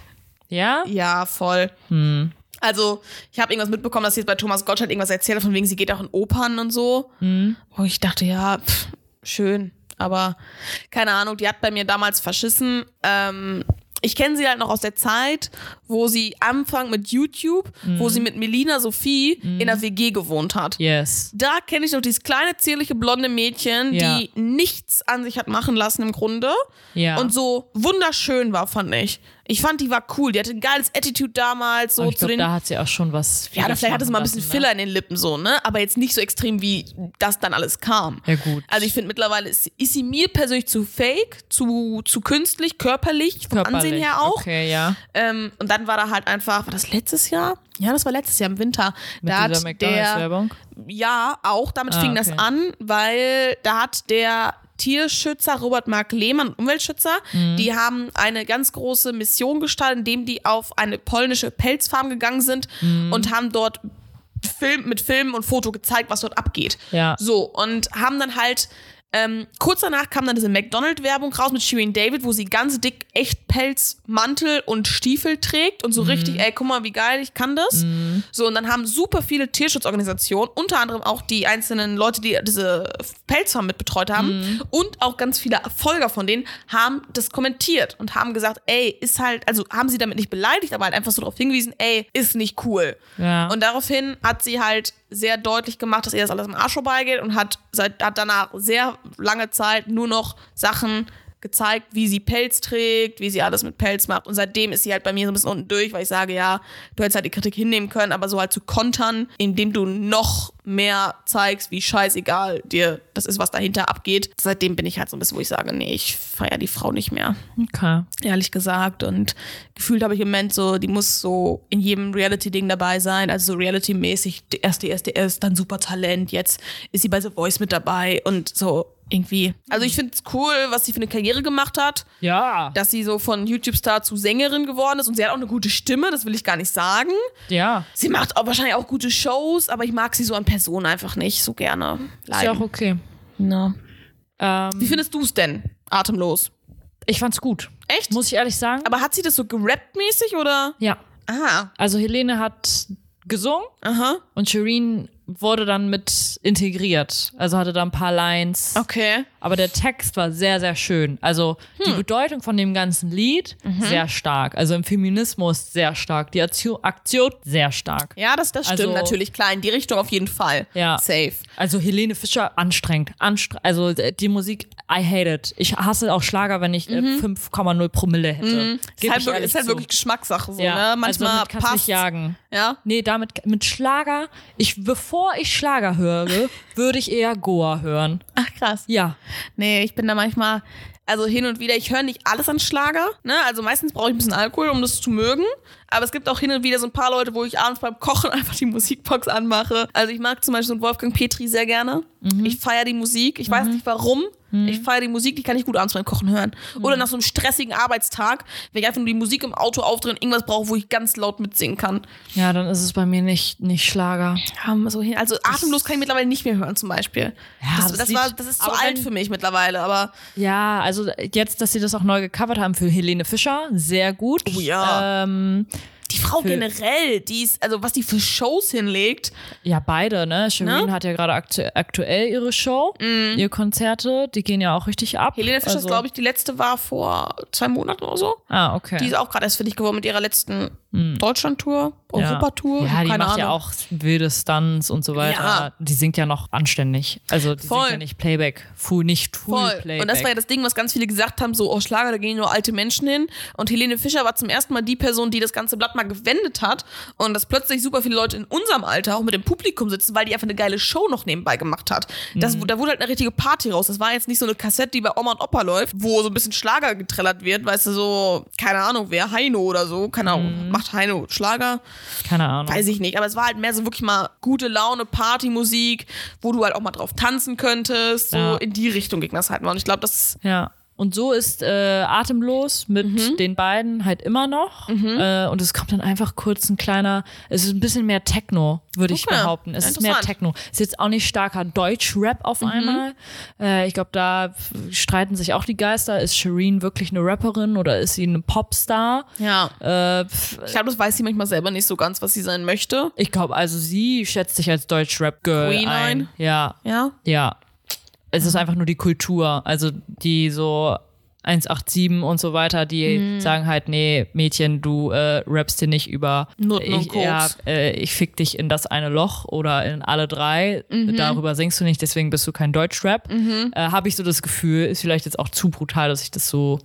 Ja? Ja, voll. Hm. Also, ich habe irgendwas mitbekommen, dass sie jetzt bei Thomas Gottschalk irgendwas erzählt hat, von wegen, sie geht auch in Opern und so. Hm. Wo ich dachte, ja, pff, schön. Aber keine Ahnung, die hat bei mir damals verschissen. Ähm, ich kenne sie halt noch aus der Zeit, wo sie anfang mit YouTube, Mhm. wo sie mit Melina Sophie in der WG gewohnt hat. Yes. Da kenne ich noch dieses kleine, zierliche, blonde Mädchen, Ja. die nichts an sich hat machen lassen im Grunde. Ja. Und so wunderschön war, fand ich. Ich fand, die war cool. Die hatte ein geiles Attitude damals, so Aber ich zu glaube, den. da hat sie auch schon was. ja, vielleicht hatte sie mal ein bisschen lassen, Filler in den Lippen, so, ne? Aber jetzt nicht so extrem, wie das dann alles kam. Ja, gut. Also ich finde mittlerweile ist, ist sie mir persönlich zu fake, zu, zu künstlich, körperlich, vom Ne? Körperlich. Ansehen her auch. Okay, ja. Ähm, und dann war da halt einfach, war das letztes Jahr? Ja, das war letztes Jahr im Winter. Mit da dieser McDonalds-Werbung. ja, auch damit Ah, fing das okay. an, weil da hat der Tierschützer Robert Mark Lehmann, Umweltschützer, Mhm. die haben eine ganz große Mission gestartet, indem die auf eine polnische Pelzfarm gegangen sind Mhm. und haben dort Film, mit Film und Foto gezeigt, was dort abgeht. Ja. So, und haben dann halt, ähm, kurz danach kam dann diese McDonald-Werbung raus mit Shirin David, wo sie ganz dick Echtpelzmantel und Stiefel trägt und so Mhm. richtig, ey, guck mal, wie geil, ich kann das. So, und dann haben super viele Tierschutzorganisationen, unter anderem auch die einzelnen Leute, die diese Pelzfarm mit betreut haben Mhm. und auch ganz viele Folger von denen haben das kommentiert und haben gesagt, ey, ist halt, also haben sie damit nicht beleidigt, aber halt einfach so darauf hingewiesen, ey, ist nicht cool. Ja. Und daraufhin hat sie halt sehr deutlich gemacht, dass ihr das alles im Arsch vorbeigeht und hat, seit, hat danach sehr lange Zeit nur noch Sachen gezeigt, wie sie Pelz trägt, wie sie alles mit Pelz macht. Und seitdem ist sie halt bei mir so ein bisschen unten durch, weil ich sage, ja, du hättest halt die Kritik hinnehmen können, aber so halt zu kontern, indem du noch mehr zeigst, wie scheißegal dir das ist, was dahinter abgeht. Seitdem bin ich halt so ein bisschen, wo ich sage, nee, ich feiere die Frau nicht mehr Okay. ehrlich gesagt. Und gefühlt habe ich im Moment so, die muss so in jedem Reality-Ding dabei sein. Also so Reality-mäßig, erst DSDS, dann super Talent, jetzt ist sie bei The Voice mit dabei und so irgendwie. Also ich finde es cool, was sie für eine Karriere gemacht hat, Ja. dass sie so von YouTube-Star zu Sängerin geworden ist und sie hat auch eine gute Stimme, das will ich gar nicht sagen. Ja. Sie macht auch wahrscheinlich auch gute Shows, aber ich mag sie so an Person einfach nicht so gerne. Ist ja auch okay. Na. Ähm, Wie findest du es denn? Atemlos. ich fand's gut. Echt? Muss ich ehrlich sagen. aber hat sie das so gerappt-mäßig oder? ja. Ah. Also Helene hat gesungen Aha. und Shireen wurde dann mit integriert. Also hatte da ein paar Lines. Okay. Aber der Text war sehr, sehr schön. Also die Hm. Bedeutung von dem ganzen Lied Mhm. sehr stark. Also im Feminismus sehr stark. Die Aktion, Aktion sehr stark. Ja, das, das stimmt Also- natürlich, klar, in die Richtung auf jeden Fall. Ja. Safe. Also Helene Fischer anstrengend. Anstre also äh, die Musik, I hate it. Ich hasse auch Schlager, wenn ich äh, 5,0 Promille hätte. Mhm. Ist halt, ich wirklich, ist halt wirklich Geschmackssache so, ja. ne? Manchmal also kannst du passt. nicht jagen. Ja. Nee, damit mit Schlager, ich bevor ich Schlager höre, würde ich eher Goa hören. Ach krass. Ja. Nee, ich bin da manchmal, also hin und wieder, ich höre nicht alles an Schlager, ne? Also meistens brauche ich ein bisschen Alkohol, um das zu mögen. Aber es gibt auch hin und wieder so ein paar Leute, wo ich abends beim Kochen einfach die Musikbox anmache. Also ich mag zum Beispiel so einen Wolfgang Petri sehr gerne. Ich feiere die Musik. Ich weiß nicht warum. Ich feiere die Musik, die kann ich gut abends beim Kochen hören. Oder nach so einem stressigen Arbeitstag, wenn ich einfach nur die Musik im Auto aufdrehen und irgendwas brauche, wo ich ganz laut mitsingen kann. Ja, dann ist es bei mir nicht, nicht Schlager. Ja, so hin. Also atemlos kann ich mittlerweile nicht mehr hören zum Beispiel. Ja, das, das das, war, das ist zu alt für mich mittlerweile, aber Ja, also jetzt, dass sie das auch neu gecovert haben für Helene Fischer, sehr gut. Oh ja. Ähm, die Frau Für- generell, die ist, also was die für Shows hinlegt. ja, beide, ne? Shireen Ne? hat ja gerade aktu aktuell ihre Show, ihre Konzerte, die gehen ja auch richtig ab. Helene Fischer, also, glaube ich, die letzte war vor zwei Monaten oder so. Ah, okay. Die ist auch gerade erst fertig geworden mit ihrer letzten Deutschland-Tour, Ja. Europatour. Ja, die keine macht Ahnung. ja auch wilde Stunts und so weiter. Ja. Die singt ja noch anständig. Also die Voll. singt ja nicht Playback, full, nicht full Voll. Playback. Und das war ja das Ding, was ganz viele gesagt haben, so, oh Schlager, da gehen nur alte Menschen hin. Und Helene Fischer war zum ersten Mal die Person, die das ganze Blatt mal gewendet hat und dass plötzlich super viele Leute in unserem Alter auch mit dem Publikum sitzen, weil die einfach eine geile Show noch nebenbei gemacht hat. Das, Mhm. Da wurde halt eine richtige Party raus. Das war jetzt nicht so eine Kassette, die bei Oma und Opa läuft, wo so ein bisschen Schlager getrellert wird, weißt du, so, keine Ahnung, wer, Heino oder so, keine Ahnung, Mhm. macht Heino Schlager? Keine Ahnung. Weiß ich nicht, aber es war halt mehr so wirklich mal gute Laune, Partymusik, wo du halt auch mal drauf tanzen könntest. So Ja. in die Richtung ging das halt mal. Und ich glaube, das Ja. Und so ist äh, Atemlos mit Mhm. den beiden halt immer noch. Äh, und es kommt dann einfach kurz ein kleiner, es ist ein bisschen mehr Techno, würde ich Okay. behaupten. Es ist mehr. Techno. Ist jetzt auch nicht starker Deutsch-Rap auf Mhm. einmal. Äh, ich glaube, da streiten sich auch die Geister. Ist Shireen wirklich eine Rapperin oder ist sie eine Popstar? Ja. Äh, Ich glaube, das weiß sie manchmal selber nicht so ganz, was sie sein möchte. ich glaube, also sie schätzt sich als Deutsch-Rap-Girl ein. ein? Ja, Ja. ja. Es ist einfach nur die Kultur, also die so 187 und so weiter, die Mhm. sagen halt, nee, Mädchen, du äh, rappst hier nicht über und ich, ja, äh, ich fick dich in das eine Loch oder in alle drei. Mhm. Darüber singst du nicht, deswegen bist du kein Deutschrap. Äh, Habe ich so das Gefühl, ist vielleicht jetzt auch zu brutal, dass ich das so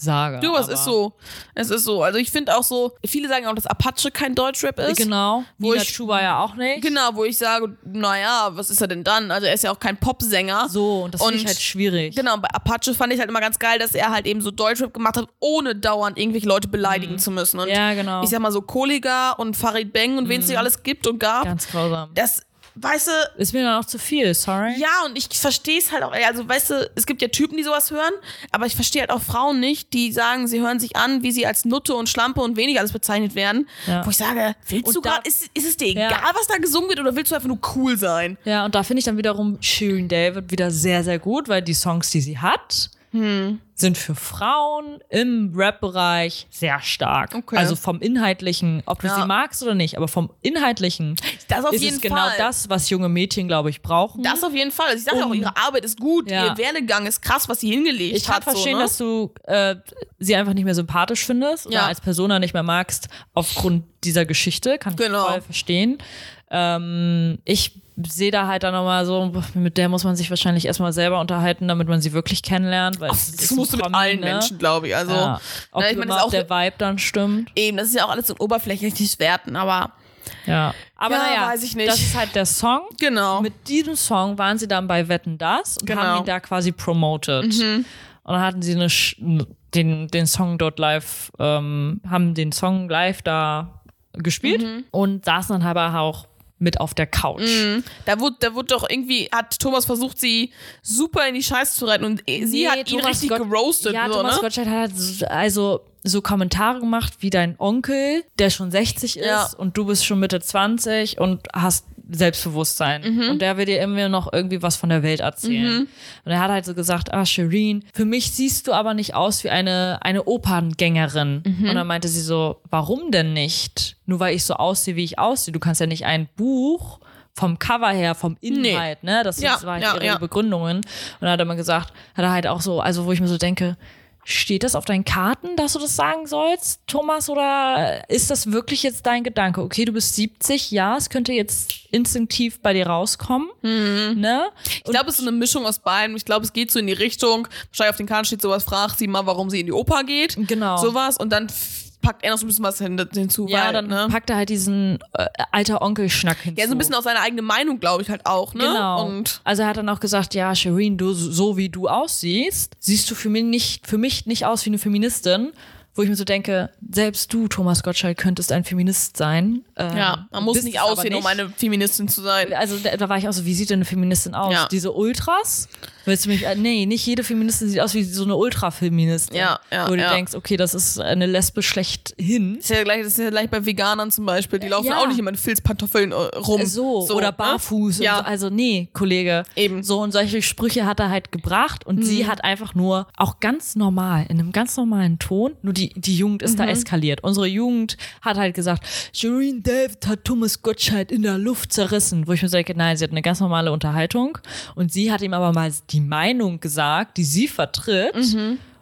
sage. Du, es ist so. Es ist so. Also ich finde auch so, viele sagen auch, dass Apache kein Deutschrap ist. Genau. Wo Nina ich- Chuba ja auch nicht. Genau, wo ich sage, naja, was ist er denn dann? Also er ist ja auch kein Popsänger. So, und das finde ich halt schwierig. Genau, bei Apache fand ich halt immer ganz geil, dass er halt eben so Deutschrap gemacht hat, ohne dauernd irgendwelche Leute beleidigen zu müssen. Und Mhm. Ja, genau. Mhm. ich sag mal so Kollega und Farid Bang und wen es nicht alles gibt und gab. Ganz grausam. Das, weißt du, Ist mir dann auch zu viel, sorry. ja, und ich verstehe es halt auch, also weißt du, es gibt ja Typen, die sowas hören, aber ich verstehe halt auch Frauen nicht, die sagen, sie hören sich an, wie sie als Nutte und Schlampe und wenig alles bezeichnet werden. Ja. Wo ich sage, willst du gerade, ist, ist es dir Ja. egal, was da gesungen wird, oder willst du einfach nur cool sein? Ja, und da finde ich dann wiederum Shirin David wieder sehr, sehr gut, weil die Songs, die sie hat, Hm. sind für Frauen im Rap-Bereich sehr stark. Okay. Also vom Inhaltlichen, ob du Ja. sie magst oder nicht, aber vom Inhaltlichen Das auf ist jeden es genau Fall. das, was junge Mädchen, glaube ich, brauchen. Das auf jeden Fall. Also ich sage auch, ihre Arbeit ist gut, Ja. ihr Werdegang ist krass, was sie hingelegt ich kann hat. verstehen, so, ne? dass du äh, sie einfach nicht mehr sympathisch findest oder Ja. als Persona nicht mehr magst aufgrund dieser Geschichte. Kann ich Genau. voll verstehen. Ähm, ich sehe da halt dann nochmal so, mit der muss man sich wahrscheinlich erstmal selber unterhalten, damit man sie wirklich kennenlernt. Weil es Das ein musst du mit allen ne? Menschen, glaube ich. Also, Ja. Ob na, ich ist auch der Vibe dann stimmt. eben, das ist ja auch alles so oberflächlich werten, aber Ja. Aber Ja, naja, weiß ich nicht. das ist halt der Song. genau. Mit diesem Song waren sie dann bei Wetten Das und Genau. haben ihn da quasi promoted. Und dann hatten sie eine, den, den Song dort live, ähm, haben den Song live da gespielt und saßen dann aber auch mit auf der Couch. Da wurde, da wurde doch irgendwie, hat Thomas versucht, sie super in die Scheiße zu reiten und sie Nee, hat ihn Thomas richtig Gott- geroastet. Ja, so, Thomas ne? Gottschalk hat so- also so Kommentare gemacht wie dein Onkel, der schon 60 ist Ja. und du bist schon Mitte 20 und hast Selbstbewusstsein. Mhm. Und der will dir immer noch irgendwie was von der Welt erzählen. Und er hat halt so gesagt, ah, Shireen, für mich siehst du aber nicht aus wie eine, eine Operngängerin. Mhm. Und dann meinte sie so, warum denn nicht? Nur weil ich so aussehe, wie ich aussehe. Du kannst ja nicht ein Buch vom Cover her, vom Inhalt, ne? Das Ja, war halt ja, ihre ja. Begründungen. Und dann hat er mal gesagt, hat er halt auch so, also wo ich mir so denke, steht das auf deinen Karten, dass du das sagen sollst, Thomas, oder ist das wirklich jetzt dein Gedanke? Okay, du bist 70, ja, es könnte jetzt instinktiv bei dir rauskommen, ne? Ich glaube, es ist eine Mischung aus beiden. Ich glaube, es geht so in die Richtung, wahrscheinlich auf den Karten steht sowas, frag sie mal, warum sie in die Oper geht. Genau. Sowas. Und dann packt er noch so ein bisschen was hin, hinzu. Ja, weil, dann ne? packt er halt diesen äh, alter Onkel-Schnack hinzu. Ja, so ein bisschen auch seine eigene Meinung, glaube ich, halt auch, ne? Genau. Und also er hat dann auch gesagt, ja, Shireen, du, so wie du aussiehst, siehst du für mich nicht, für mich nicht aus wie eine Feministin. Wo ich mir so denke, selbst du, Thomas Gottschalk, könntest ein Feminist sein. Ähm, ja, man muss nicht aussehen, um nicht. eine Feministin zu sein. Also da, da war ich auch so, wie sieht denn eine Feministin aus? Ja. Diese Ultras? Willst du mich, äh, nee, nicht jede Feministin sieht aus wie so eine Ultra-Feministin. Ja, ja, Wo du ja. denkst, okay, das ist eine Lesbe schlechthin. Das ist ja gleich, das ist ja gleich bei Veganern zum Beispiel. Die laufen Ja. auch nicht immer in Filzpantoffeln äh, rum. So, oder ne? barfuß. Ja. So. Also nee, Kollege. Eben. So und solche Sprüche hat er halt gebracht und sie hat einfach nur auch ganz normal, in einem ganz normalen Ton, nur die, die Jugend ist da eskaliert. Unsere Jugend hat halt gesagt, Shireen David hat Thomas Gottschalk in der Luft zerrissen. Wo ich mir denke, nein, sie hat eine ganz normale Unterhaltung und sie hat ihm aber mal die Meinung gesagt, die sie vertritt.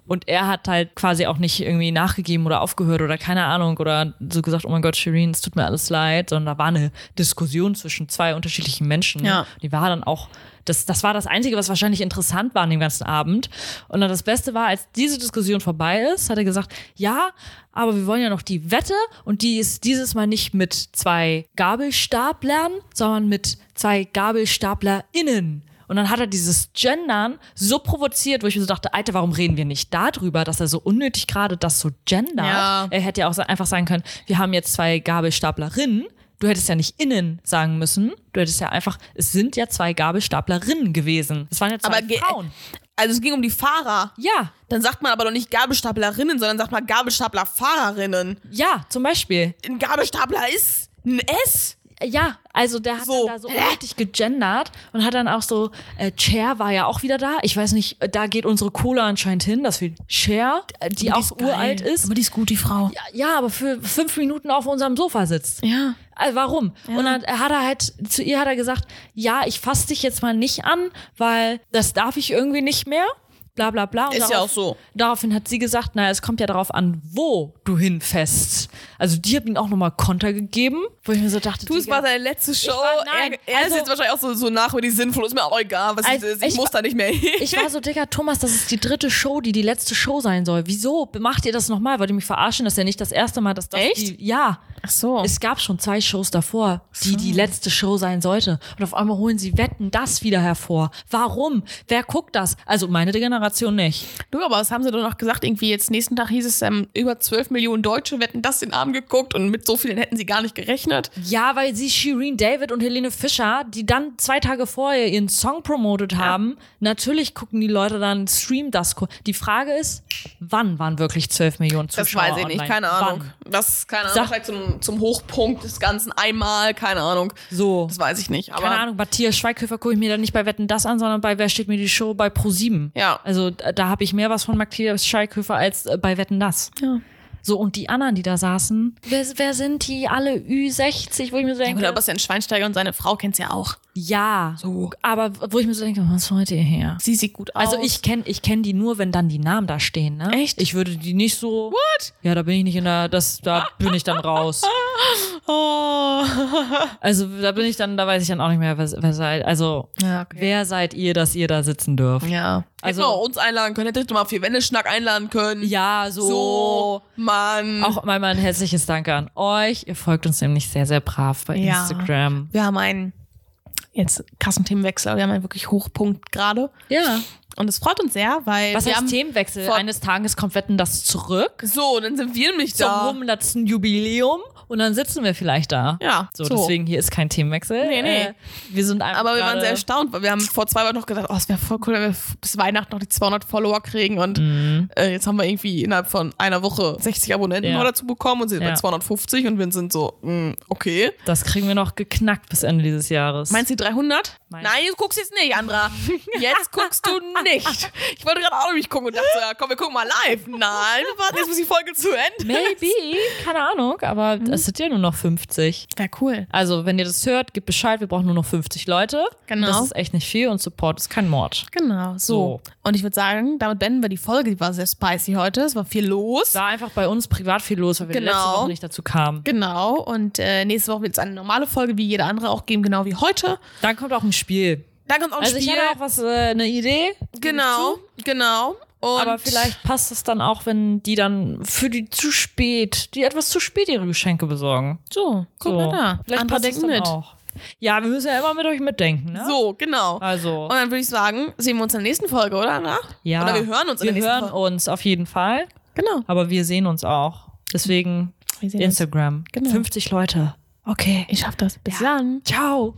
Und er hat halt quasi auch nicht irgendwie nachgegeben oder aufgehört oder keine Ahnung oder so gesagt, oh mein Gott, Shireen, es tut mir alles leid, sondern da war eine Diskussion zwischen zwei unterschiedlichen Menschen. Ja. Die war dann auch, das, das war das Einzige, was wahrscheinlich interessant war an dem ganzen Abend. Und dann das Beste war, als diese Diskussion vorbei ist, hat er gesagt, ja, aber wir wollen ja noch die Wette und die ist dieses Mal nicht mit zwei Gabelstaplern, sondern mit zwei GabelstaplerInnen. Und dann hat er dieses Gendern so provoziert, wo ich mir so dachte, Alter, warum reden wir nicht darüber, dass er so unnötig gerade das so gendert? Ja. Er hätte ja auch einfach sagen können, wir haben jetzt zwei Gabelstaplerinnen. Du hättest ja nicht innen sagen müssen. Du hättest ja einfach, es sind ja zwei Gabelstaplerinnen gewesen. Es waren ja zwei Aber Frauen. Also es ging um die Fahrer. Ja, Dann sagt man aber doch nicht Gabelstaplerinnen, sondern sagt man Gabelstaplerfahrerinnen. ja, zum Beispiel. Ein Gabelstapler ist ein S. Ja, also der hat So. da so unnötig gegendert und hat dann auch so, äh, Cher war ja auch wieder da. Ich weiß nicht, äh, da geht unsere Cola anscheinend hin, dass wir Cher, äh, die auch uralt ist, Aber die ist gut, die Frau. ja, ja, aber für fünf Minuten auf unserem Sofa sitzt. Ja. Also warum? Und dann hat er halt, zu ihr hat er gesagt, ja, ich fasse dich jetzt mal nicht an, weil das darf ich irgendwie nicht mehr. bla bla bla. Und Ist ja auch so. Daraufhin hat sie gesagt, naja, es kommt ja darauf an, wo du hinfäst. Also die hat ihm auch nochmal Konter gegeben, wo ich mir so dachte, Du, es war seine letzte Show. war- nein, er er also- ist jetzt wahrscheinlich auch so, so nach, wenn die sinnvoll ist. Mir auch egal, was Also, ich, ich, ich muss da nicht mehr hin. ich war so, Digga, Thomas, das ist die dritte Show, die die letzte Show sein soll. Wieso macht ihr das nochmal? Wollt ihr mich verarschen? Das ist ja nicht das erste Mal, dass das Echt? Die, ja. Ach so. Es gab schon zwei Shows davor, die die letzte Show sein sollte. Und auf einmal holen sie Wetten das wieder hervor. Warum? Wer guckt das? Also meine Generation nicht. Du, aber was haben sie doch noch gesagt? Irgendwie jetzt nächsten Tag hieß es, ähm, über 12 Millionen Deutsche wetten das den Abend geguckt und mit so vielen hätten sie gar nicht gerechnet. Ja, weil sie Shireen David und Helene Fischer, die dann zwei Tage vorher ihren Song promotet haben, natürlich gucken die Leute dann, stream das. Die Frage ist, wann waren wirklich 12 Millionen Zuschauer Das weiß ich nicht, online? keine Ahnung. Wann? Das, keine Ahnung, Sag- vielleicht zum, zum Hochpunkt des Ganzen einmal, keine Ahnung. So. Das weiß ich nicht. Aber Keine Ahnung, Matthias Schweighöfer gucke ich mir dann nicht bei Wetten das an, sondern bei Wer steht mir die Show bei Pro7. Ja. Also da, da habe ich mehr was von Matthias Schweighöfer als äh, bei Wetten das. Ja. So, und die anderen, die da saßen, wer, wer sind die alle Ü60, wo ich mir so denke, Oder Bastian Schweinsteiger und seine Frau kennt's ja auch. Ja, so. aber wo ich mir so denke, was wollt ihr her? Sie sieht gut aus. Also ich kenne ich kenn die nur, wenn dann die Namen da stehen, ne? Echt? Ich würde die nicht so. What? Ja, da bin ich nicht in der, das, da bin ich dann raus. Oh. Also da bin ich dann, da weiß ich dann auch nicht mehr, wer, wer seid. Also Ja, okay. wer seid ihr, dass ihr da sitzen dürft? Ja. Also- Also wir auch uns einladen können, hättet ihr mal für Wendeschnack einladen können. Ja, so. So, Mann. Auch mal ein herzliches Danke an euch. Ihr folgt uns nämlich sehr, sehr brav bei Ja. Instagram. wir haben einen jetzt krassen Themenwechsel, aber wir haben einen wirklich Hochpunkt gerade. Ja. Und es freut uns sehr, weil Was wir heißt Themenwechsel? Eines Tages kommt Wetten das zurück so, dann sind wir nämlich zum da. 100. Jubiläum und dann sitzen wir vielleicht da. Ja, So, so. deswegen hier ist kein Themenwechsel. Nee, nee. Äh, wir sind einfach Aber wir waren sehr erstaunt, weil wir haben vor zwei Wochen noch gedacht, oh, es wäre voll cool, wenn wir bis Weihnachten noch die 200 Follower kriegen und Mhm. äh, jetzt haben wir irgendwie innerhalb von einer Woche 60 Abonnenten Ja. noch dazu bekommen und sind Ja. bei 250 und wir sind so, mh, okay. Das kriegen wir noch geknackt bis Ende dieses Jahres. Meinst du die 300? Mein- Nein, du guckst jetzt nicht, Andra. Jetzt guckst du nicht. Ich wollte gerade auch nämlich gucken und dachte so, ja, komm, wir gucken mal live. Nein, wir warten jetzt, bis die Folge zu Ende ist. Maybe, keine Ahnung, aber es sind ja nur noch 50. Wäre cool. Also, wenn ihr das hört, gebt Bescheid, wir brauchen nur noch 50 Leute. Genau. Das ist echt nicht viel und Support ist kein Mord. Genau, so. Und ich würde sagen, damit beenden wir die Folge. Die war sehr spicy heute. Es war viel los. War einfach bei uns privat viel los, weil wir Genau. letzte Woche nicht dazu kamen. Genau. Und äh, nächste Woche wird es eine normale Folge, wie jede andere auch geben, genau wie heute. Dann kommt auch ein Spiel. Dann kommt auch ein Also ich Spiel. hatte auch was, äh, eine Idee. genau, genau. Und Aber vielleicht passt es dann auch, wenn die dann für die zu spät, die etwas zu spät ihre Geschenke besorgen. so, guck so. mal da. Vielleicht Andere denken mit. auch. Ja, wir müssen ja immer mit euch mitdenken, ne? So, genau. Also, Und dann würde ich sagen, sehen wir uns in der nächsten Folge, oder? Anna? ja. Oder wir hören uns in wir der nächsten hören Folge. uns auf jeden Fall, Genau. aber wir sehen uns auch. Deswegen Wir. Instagram. Genau. 50 Leute. Okay. Ich schaff das. Bis dann. Ciao.